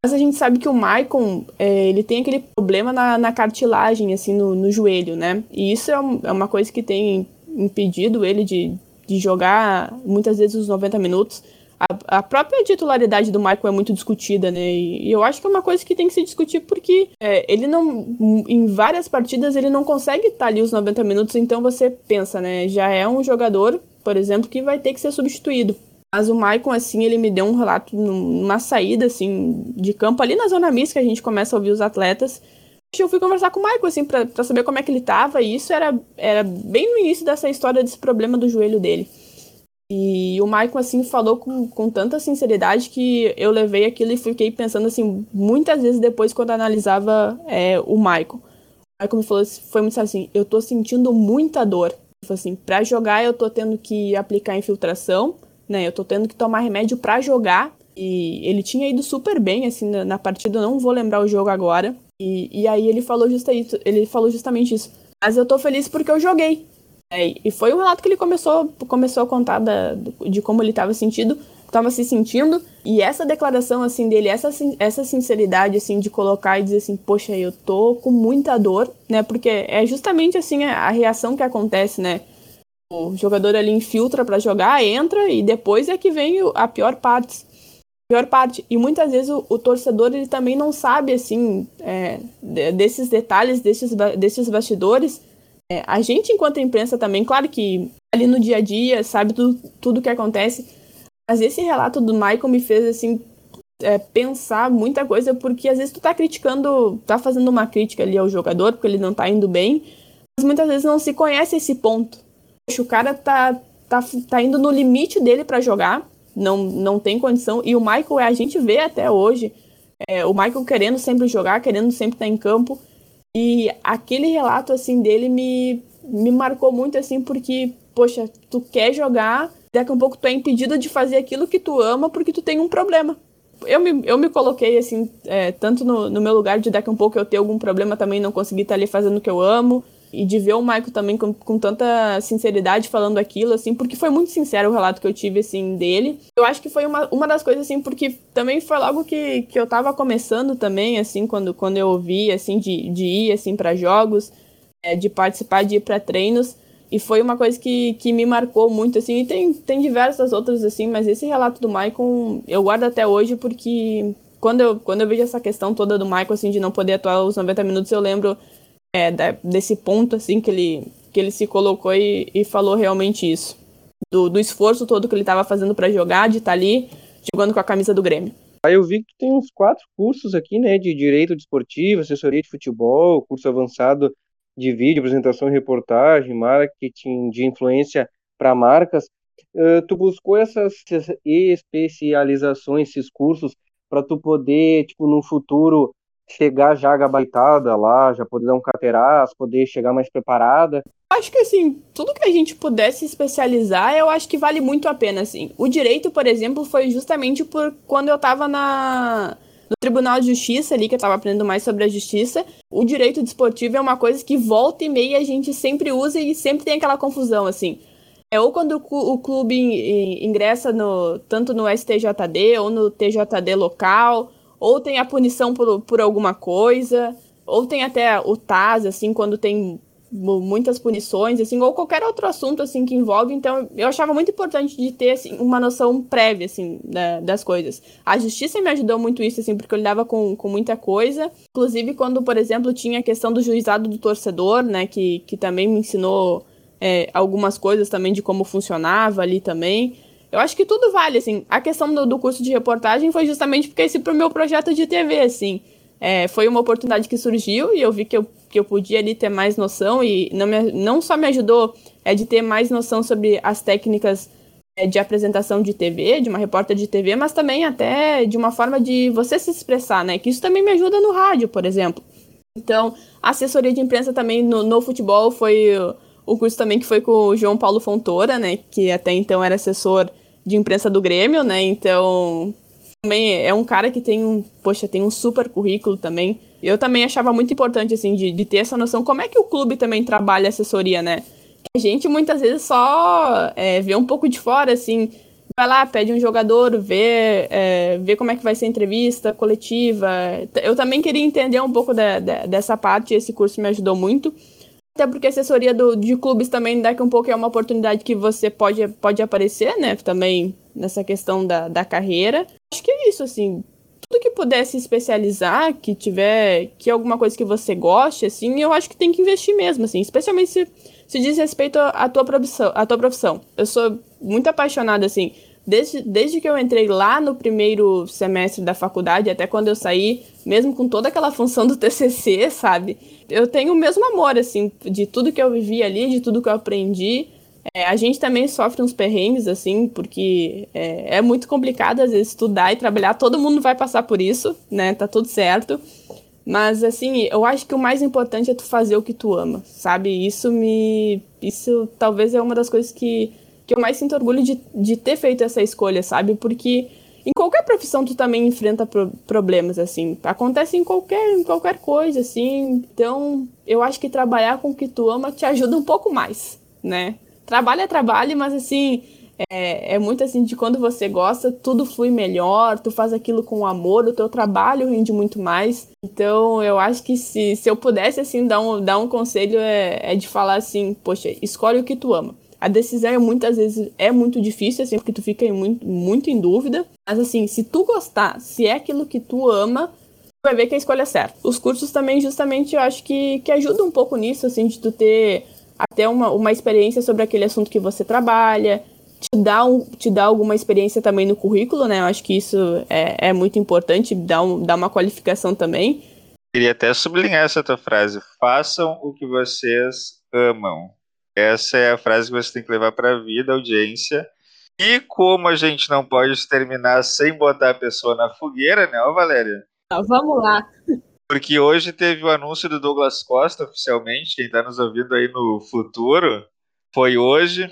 Mas a gente sabe que o Maicon, é, ele tem aquele problema na, na cartilagem, assim, no, no, joelho, né? E isso é, um, é, uma coisa que tem impedido ele de, de jogar muitas vezes os 90 minutos a, a, própria titularidade do Michael é muito discutida, né? E, e, eu acho que é uma coisa que tem que se discutir porque é, ele não. Em várias partidas ele não consegue estar ali os 90 minutos, então você pensa, né? Já é um jogador, por exemplo, que vai ter que ser substituído. Mas o Maicon, assim, ele me deu um relato numa saída, assim, de campo ali na zona mista, que a gente começa a ouvir os atletas. Eu fui conversar com o Maicon, assim, pra, pra saber como é que ele tava, e isso era, era bem no início dessa história desse problema do joelho dele. E o Michael, assim, falou com, com tanta sinceridade que eu levei aquilo e fiquei pensando, assim, muitas vezes depois quando analisava é, o Michael. O Michael me falou, foi muito assim, eu tô sentindo muita dor. Falou assim, pra jogar eu tô tendo que aplicar infiltração, né, eu tô tendo que tomar remédio pra jogar. E ele tinha ido super bem, assim, na, na partida, não vou lembrar o jogo agora. E, e aí ele falou, justa isso, ele falou justamente isso. Mas eu tô feliz porque eu joguei. É, e foi um relato que ele começou, começou a contar da, de como ele estava sentindo, estava se sentindo. E essa declaração assim dele, essa, essa sinceridade assim de colocar e dizer assim, poxa, eu tô com muita dor, né? Porque é justamente assim a, a reação que acontece, né? O jogador ali infiltra para jogar, entra e depois é que vem a pior parte. Pior parte. E muitas vezes o, o torcedor ele também não sabe assim é, desses detalhes, desses, desses bastidores é, a gente, enquanto imprensa, também, claro que ali no dia a dia, sabe tudo, tudo que acontece. Mas esse relato do Michael me fez, assim, é, pensar muita coisa, porque às vezes tu tá criticando, tá fazendo uma crítica ali ao jogador, porque ele não tá indo bem, mas muitas vezes não se conhece esse ponto. Poxa, o cara tá, tá, tá indo no limite dele para jogar, não, não tem condição. E o Michael, a gente vê até hoje, é, o Michael querendo sempre jogar, querendo sempre estar em campo. E aquele relato, assim, dele me, me marcou muito, assim, porque, poxa, tu quer jogar, daqui a um pouco tu é impedido de fazer aquilo que tu ama porque tu tem um problema. Eu me, eu me coloquei, assim, é, tanto no, no meu lugar de daqui a um pouco eu ter algum problema também, não conseguir estar ali fazendo o que eu amo, e de ver o Michael também com, com tanta sinceridade falando aquilo, assim, porque foi muito sincero o relato que eu tive, assim, dele. Eu acho que foi uma, uma das coisas, assim, porque também foi logo que, que eu tava começando também, assim, quando, quando eu ouvi, assim, de, de ir, assim, para jogos, é, de participar, de ir para treinos. E foi uma coisa que, que me marcou muito, assim, e tem, tem diversas outras, assim, mas esse relato do Michael eu guardo até hoje porque quando eu, quando eu vejo essa questão toda do Michael, assim, de não poder atuar os 90 minutos, eu lembro é, desse ponto assim que ele, que ele se colocou e, e falou realmente isso. Do, do esforço todo que ele estava fazendo para jogar, de estar tá ali jogando com a camisa do Grêmio. Aí eu vi que tem uns quatro cursos aqui, né, de direito desportivo, assessoria de futebol, curso avançado de vídeo, apresentação e reportagem, marketing de influência para marcas. Uh, tu buscou essas especializações, esses cursos, para tu poder, tipo, no futuro chegar já gabaritada lá, já poder dar um carteiraço, poder chegar mais preparada? Acho que assim, tudo que a gente pudesse especializar, eu acho que vale muito a pena, assim. O direito, por exemplo, foi justamente por quando eu tava na no Tribunal de Justiça ali, que eu tava aprendendo mais sobre a justiça. O direito desportivo é uma coisa que volta e meia a gente sempre usa e sempre tem aquela confusão, assim. É ou quando o clube ingressa no tanto no STJD ou no TJD local, ou tem a punição por, por alguma coisa, ou tem até o TAS, assim, quando tem muitas punições, assim, ou qualquer outro assunto, assim, que envolve. Então, eu achava muito importante de ter, assim, uma noção prévia, assim, da, das coisas. A justiça me ajudou muito isso, assim, porque eu lidava com, com muita coisa. Inclusive, quando, por exemplo, tinha a questão do juizado do torcedor, né, que, que também me ensinou é, algumas coisas também de como funcionava ali também. Eu acho que tudo vale, assim. A questão do, do curso de reportagem foi justamente porque esse pro meu projeto de TV, assim. É, foi uma oportunidade que surgiu e eu vi que eu, que eu podia ali ter mais noção e não, me, não só me ajudou é de ter mais noção sobre as técnicas é, de apresentação de TV, de uma repórter de TV, mas também até de uma forma de você se expressar, né? Que isso também me ajuda no rádio, por exemplo. Então, assessoria de imprensa também no, no futebol foi o curso também que foi com o João Paulo Fontoura, né? Que até então era assessor de imprensa do Grêmio, né? Então, também é um cara que tem um, poxa, tem um super currículo também. Eu também achava muito importante, assim, de, de ter essa noção. Como é que o clube também trabalha assessoria, né? A gente muitas vezes só é, vê um pouco de fora, assim, vai lá, pede um jogador, vê, é, vê como é que vai ser a entrevista coletiva. Eu também queria entender um pouco da, da, dessa parte, esse curso me ajudou muito. Até porque a assessoria do, de clubes também daqui um pouco é uma oportunidade que você pode, pode aparecer, né? Também nessa questão da, da carreira. Acho que é isso, assim. Tudo que puder se especializar, que tiver, que é alguma coisa que você goste, assim, eu acho que tem que investir mesmo, assim. Especialmente se, se diz respeito à tua profissão, à tua profissão. Eu sou muito apaixonada, assim. Desde, desde que eu entrei lá no primeiro semestre da faculdade, até quando eu saí, mesmo com toda aquela função do TCC, sabe? Eu tenho o mesmo amor, assim, de tudo que eu vivi ali, de tudo que eu aprendi. É, a gente também sofre uns perrengues, assim, porque é, é, muito complicado, às vezes, estudar e trabalhar. Todo mundo vai passar por isso, né? Tá tudo certo. Mas, assim, eu acho que o mais importante é tu fazer o que tu ama, sabe? Isso me... Isso talvez é uma das coisas que que eu mais sinto orgulho de, de ter feito essa escolha, sabe? Porque em qualquer profissão tu também enfrenta pro problemas, assim. Acontece em qualquer, em qualquer coisa, assim. Então, eu acho que trabalhar com o que tu ama te ajuda um pouco mais, né? Trabalho é trabalho, mas assim, é, é, muito assim de quando você gosta, tudo flui melhor, tu faz aquilo com amor, o teu trabalho rende muito mais. Então eu acho que se, se eu pudesse assim dar um, dar um conselho é, é de falar assim, poxa, escolhe o que tu ama. A decisão é muitas vezes é muito difícil, assim, porque tu fica muito, muito em dúvida. Mas assim, se tu gostar, se é aquilo que tu ama, tu vai ver que a escolha é certa. Os cursos também, justamente, eu acho que, que ajudam um pouco nisso, assim, de tu ter até uma, uma experiência sobre aquele assunto que você trabalha, te dá, um, te dá alguma experiência também no currículo, né? Eu acho que isso é, é muito importante, dá, um, dá uma qualificação também. Queria até sublinhar essa tua frase. Façam o que vocês amam Essa é a frase que você tem que levar para a vida, audiência. E como a gente não pode terminar sem botar a pessoa na fogueira, né, ó, Valéria? Vamos lá. Porque hoje teve o anúncio do Douglas Costa oficialmente, quem está nos ouvindo aí no futuro, foi hoje,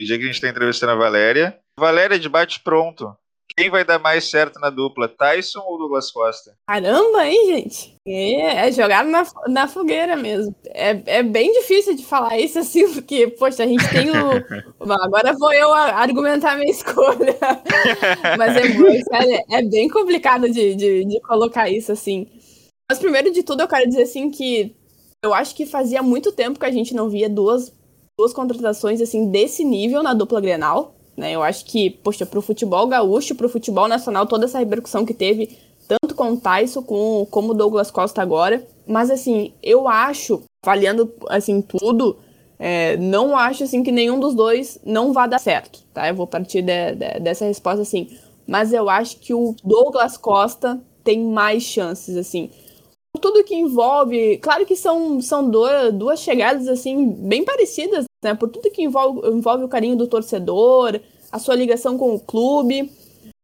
o dia que a gente está entrevistando a Valéria. Valéria, debate pronto. Quem vai dar mais certo na dupla, Tyson ou Douglas Costa? Caramba, hein, gente? É, é jogar na, na fogueira mesmo. É, é bem difícil de falar isso assim, porque, poxa, a gente tem o. Agora vou eu argumentar minha escolha. Mas é, é, é bem complicado de, de, de colocar isso assim. Mas primeiro de tudo, eu quero dizer assim que eu acho que fazia muito tempo que a gente não via duas, duas contratações assim desse nível na dupla Grenal. Né? Eu acho que, poxa, pro futebol gaúcho, pro futebol nacional, toda essa repercussão que teve, tanto com o Tyson com, como o Douglas Costa agora. Mas assim, eu acho, avaliando assim tudo, é, não acho assim que nenhum dos dois não vá dar certo, tá? Eu vou partir de, de, dessa resposta assim. Mas eu acho que o Douglas Costa tem mais chances, assim. Tudo que envolve, claro que são, são duas, duas chegadas assim bem parecidas, né? Por tudo que envolve, envolve o carinho do torcedor, a sua ligação com o clube.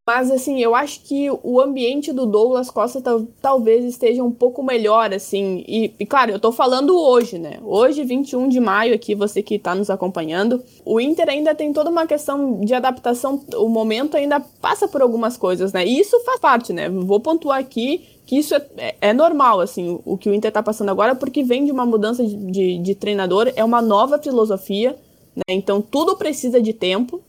Mas, assim, eu acho que o ambiente do Douglas Costa talvez esteja um pouco melhor, assim. E, e, claro, eu tô falando hoje, né? Hoje, 21 de maio, aqui, você que tá nos acompanhando. O Inter ainda tem toda uma questão de adaptação. O momento ainda passa por algumas coisas, né? E isso faz parte, né? Vou pontuar aqui que isso é, é, é normal, assim, o que o Inter tá passando agora, porque vem de uma mudança de, de, de treinador, é uma nova filosofia, né? Então, tudo precisa de tempo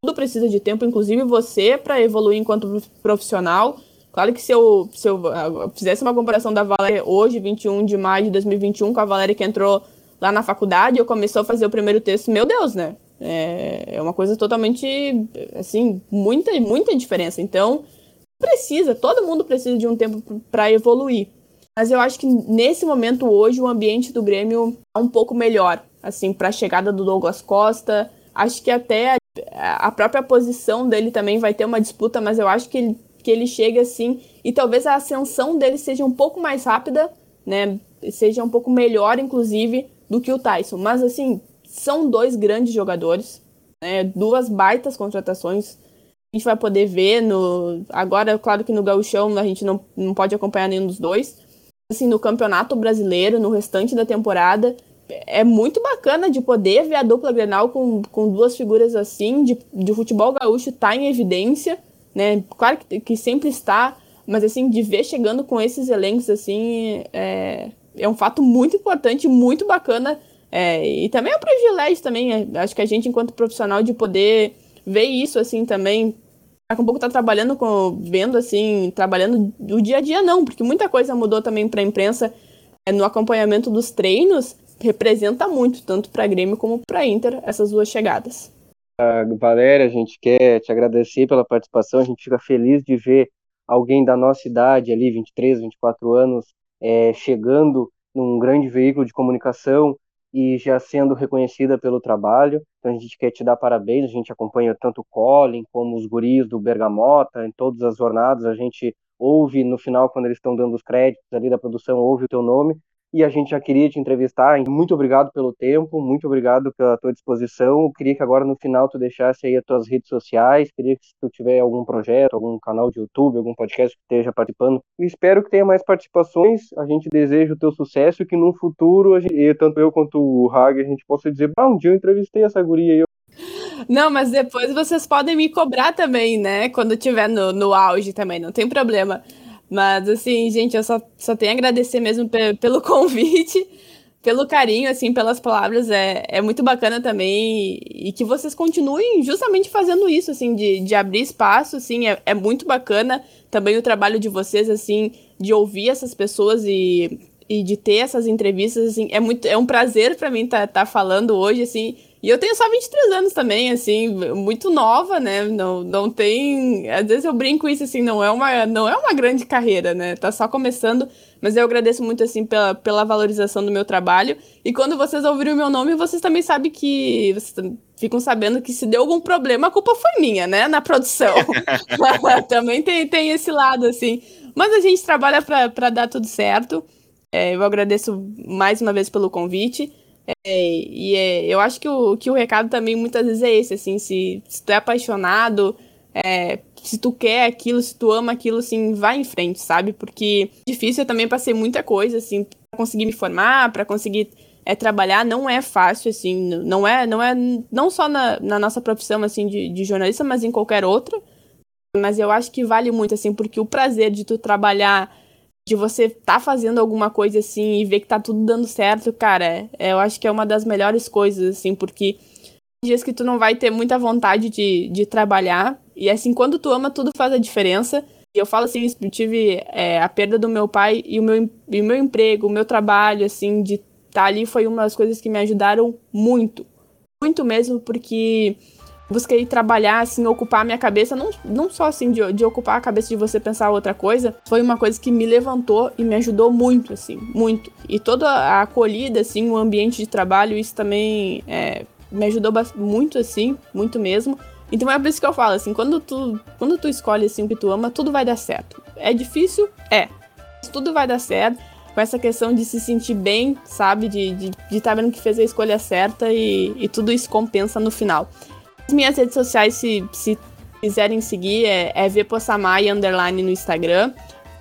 tudo precisa de tempo, inclusive você, para evoluir enquanto profissional. Claro que se eu, se eu ah, fizesse uma comparação da Valéria hoje, 21 de maio de 2021, com a Valéria que entrou lá na faculdade, eu começou a fazer o primeiro texto, meu Deus, né? É, é uma coisa totalmente, assim, muita, muita diferença. Então, precisa, todo mundo precisa de um tempo para evoluir. Mas eu acho que nesse momento hoje o ambiente do Grêmio é um pouco melhor, assim, para a chegada do Douglas Costa. Acho que até a própria posição dele também vai ter uma disputa, mas eu acho que ele, que ele chega assim e talvez a ascensão dele seja um pouco mais rápida, né? Seja um pouco melhor, inclusive, do que o Tyson. Mas assim, são dois grandes jogadores, né? Duas baitas contratações. A gente vai poder ver no. Agora, claro que no Gauchão a gente não, não pode acompanhar nenhum dos dois. Assim, no Campeonato Brasileiro, no restante da temporada, é muito bacana de poder ver a dupla Grenal com, com duas figuras assim, de, de futebol gaúcho tá em evidência, né? Claro que, que sempre está, mas assim, de ver chegando com esses elencos assim, é, é um fato muito importante, muito bacana. É, e também é um privilégio também, é, acho que a gente, enquanto profissional, de poder ver isso assim também. Daqui a pouco tá trabalhando com. vendo assim, trabalhando do dia a dia, não, porque muita coisa mudou também para a imprensa é, no acompanhamento dos treinos representa muito, tanto para Grêmio como para Inter, essas duas chegadas. Uh, Valéria, a gente quer te agradecer pela participação, a gente fica feliz de ver alguém da nossa idade ali, 23, 24 anos, é, chegando num grande veículo de comunicação e já sendo reconhecida pelo trabalho. Então a gente quer te dar parabéns, a gente acompanha tanto o Colin como os guris do Bergamota, em todas as jornadas, a gente ouve no final, quando eles estão dando os créditos ali da produção, ouve o teu nome, e a gente já queria te entrevistar. Muito obrigado pelo tempo, muito obrigado pela tua disposição. Eu queria que agora no final tu deixasse aí as tuas redes sociais, queria que se tu tiver algum projeto, algum canal de YouTube, algum podcast que esteja participando, eu espero que tenha mais participações. A gente deseja o teu sucesso e que no futuro, gente, tanto eu quanto o Hag, a gente possa dizer, ah, um dia eu entrevistei essa guria aí. Não, mas depois vocês podem me cobrar também, né? Quando tiver no, no auge também, não tem problema. Mas, assim, gente, eu só, só tenho a agradecer mesmo pelo convite, pelo carinho, assim, pelas palavras. É, é muito bacana também. E, e que vocês continuem justamente fazendo isso, assim, de, de abrir espaço, assim, é, é muito bacana também o trabalho de vocês, assim, de ouvir essas pessoas e, e de ter essas entrevistas, assim, é muito é um prazer para mim estar tá, tá falando hoje, assim, e eu tenho só 23 anos também, assim, muito nova, né? Não, não tem. Às vezes eu brinco isso, assim, não é, uma, não é uma grande carreira, né? Tá só começando. Mas eu agradeço muito, assim, pela, pela valorização do meu trabalho. E quando vocês ouviram o meu nome, vocês também sabem que. Vocês ficam sabendo que se deu algum problema, a culpa foi minha, né? Na produção. também tem, tem esse lado, assim. Mas a gente trabalha para dar tudo certo. É, eu agradeço mais uma vez pelo convite. É, e é, eu acho que o, que o recado também muitas vezes é esse, assim, se, se tu é apaixonado, é, se tu quer aquilo, se tu ama aquilo, assim, vai em frente, sabe? Porque difícil eu também passei muita coisa, assim, pra conseguir me formar, para conseguir é, trabalhar, não é fácil, assim, não é, não é, não só na, na nossa profissão, assim, de, de jornalista, mas em qualquer outra. Mas eu acho que vale muito, assim, porque o prazer de tu trabalhar de você tá fazendo alguma coisa assim e ver que tá tudo dando certo, cara, é, eu acho que é uma das melhores coisas, assim, porque dias que tu não vai ter muita vontade de, de trabalhar, e assim, quando tu ama, tudo faz a diferença. E eu falo assim, eu tive é, a perda do meu pai e o meu, e o meu emprego, o meu trabalho, assim, de estar tá ali foi uma das coisas que me ajudaram muito. Muito mesmo, porque busquei trabalhar, assim, ocupar a minha cabeça, não, não só assim de, de ocupar a cabeça de você pensar outra coisa, foi uma coisa que me levantou e me ajudou muito, assim, muito. E toda a acolhida, assim, o ambiente de trabalho, isso também é, me ajudou muito, assim, muito mesmo. Então é por isso que eu falo, assim, quando tu, quando tu escolhe, assim, o que tu ama, tudo vai dar certo. É difícil? É. Tudo vai dar certo com essa questão de se sentir bem, sabe? De estar de, de tá vendo que fez a escolha certa e, e tudo isso compensa no final. As minhas redes sociais, se, se quiserem seguir, é, é vpossamai underline no Instagram,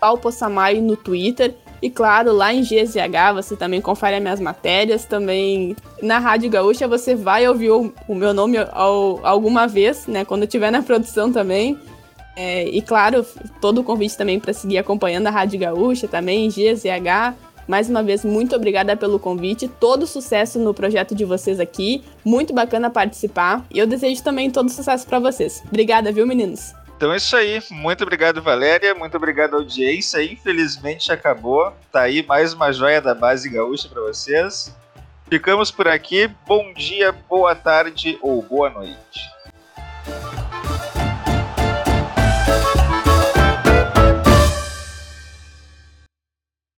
paupossamai no Twitter. E claro, lá em GZH você também confere as minhas matérias. Também na Rádio Gaúcha você vai ouvir o, o meu nome ao, alguma vez, né? Quando estiver na produção também. É, e claro, todo o convite também para seguir acompanhando a Rádio Gaúcha também, GZH. Mais uma vez, muito obrigada pelo convite. Todo sucesso no projeto de vocês aqui. Muito bacana participar. E eu desejo também todo sucesso para vocês. Obrigada, viu, meninos? Então é isso aí. Muito obrigado, Valéria. Muito obrigado, audiência. Infelizmente acabou. Tá aí mais uma joia da base gaúcha para vocês. Ficamos por aqui. Bom dia, boa tarde ou boa noite.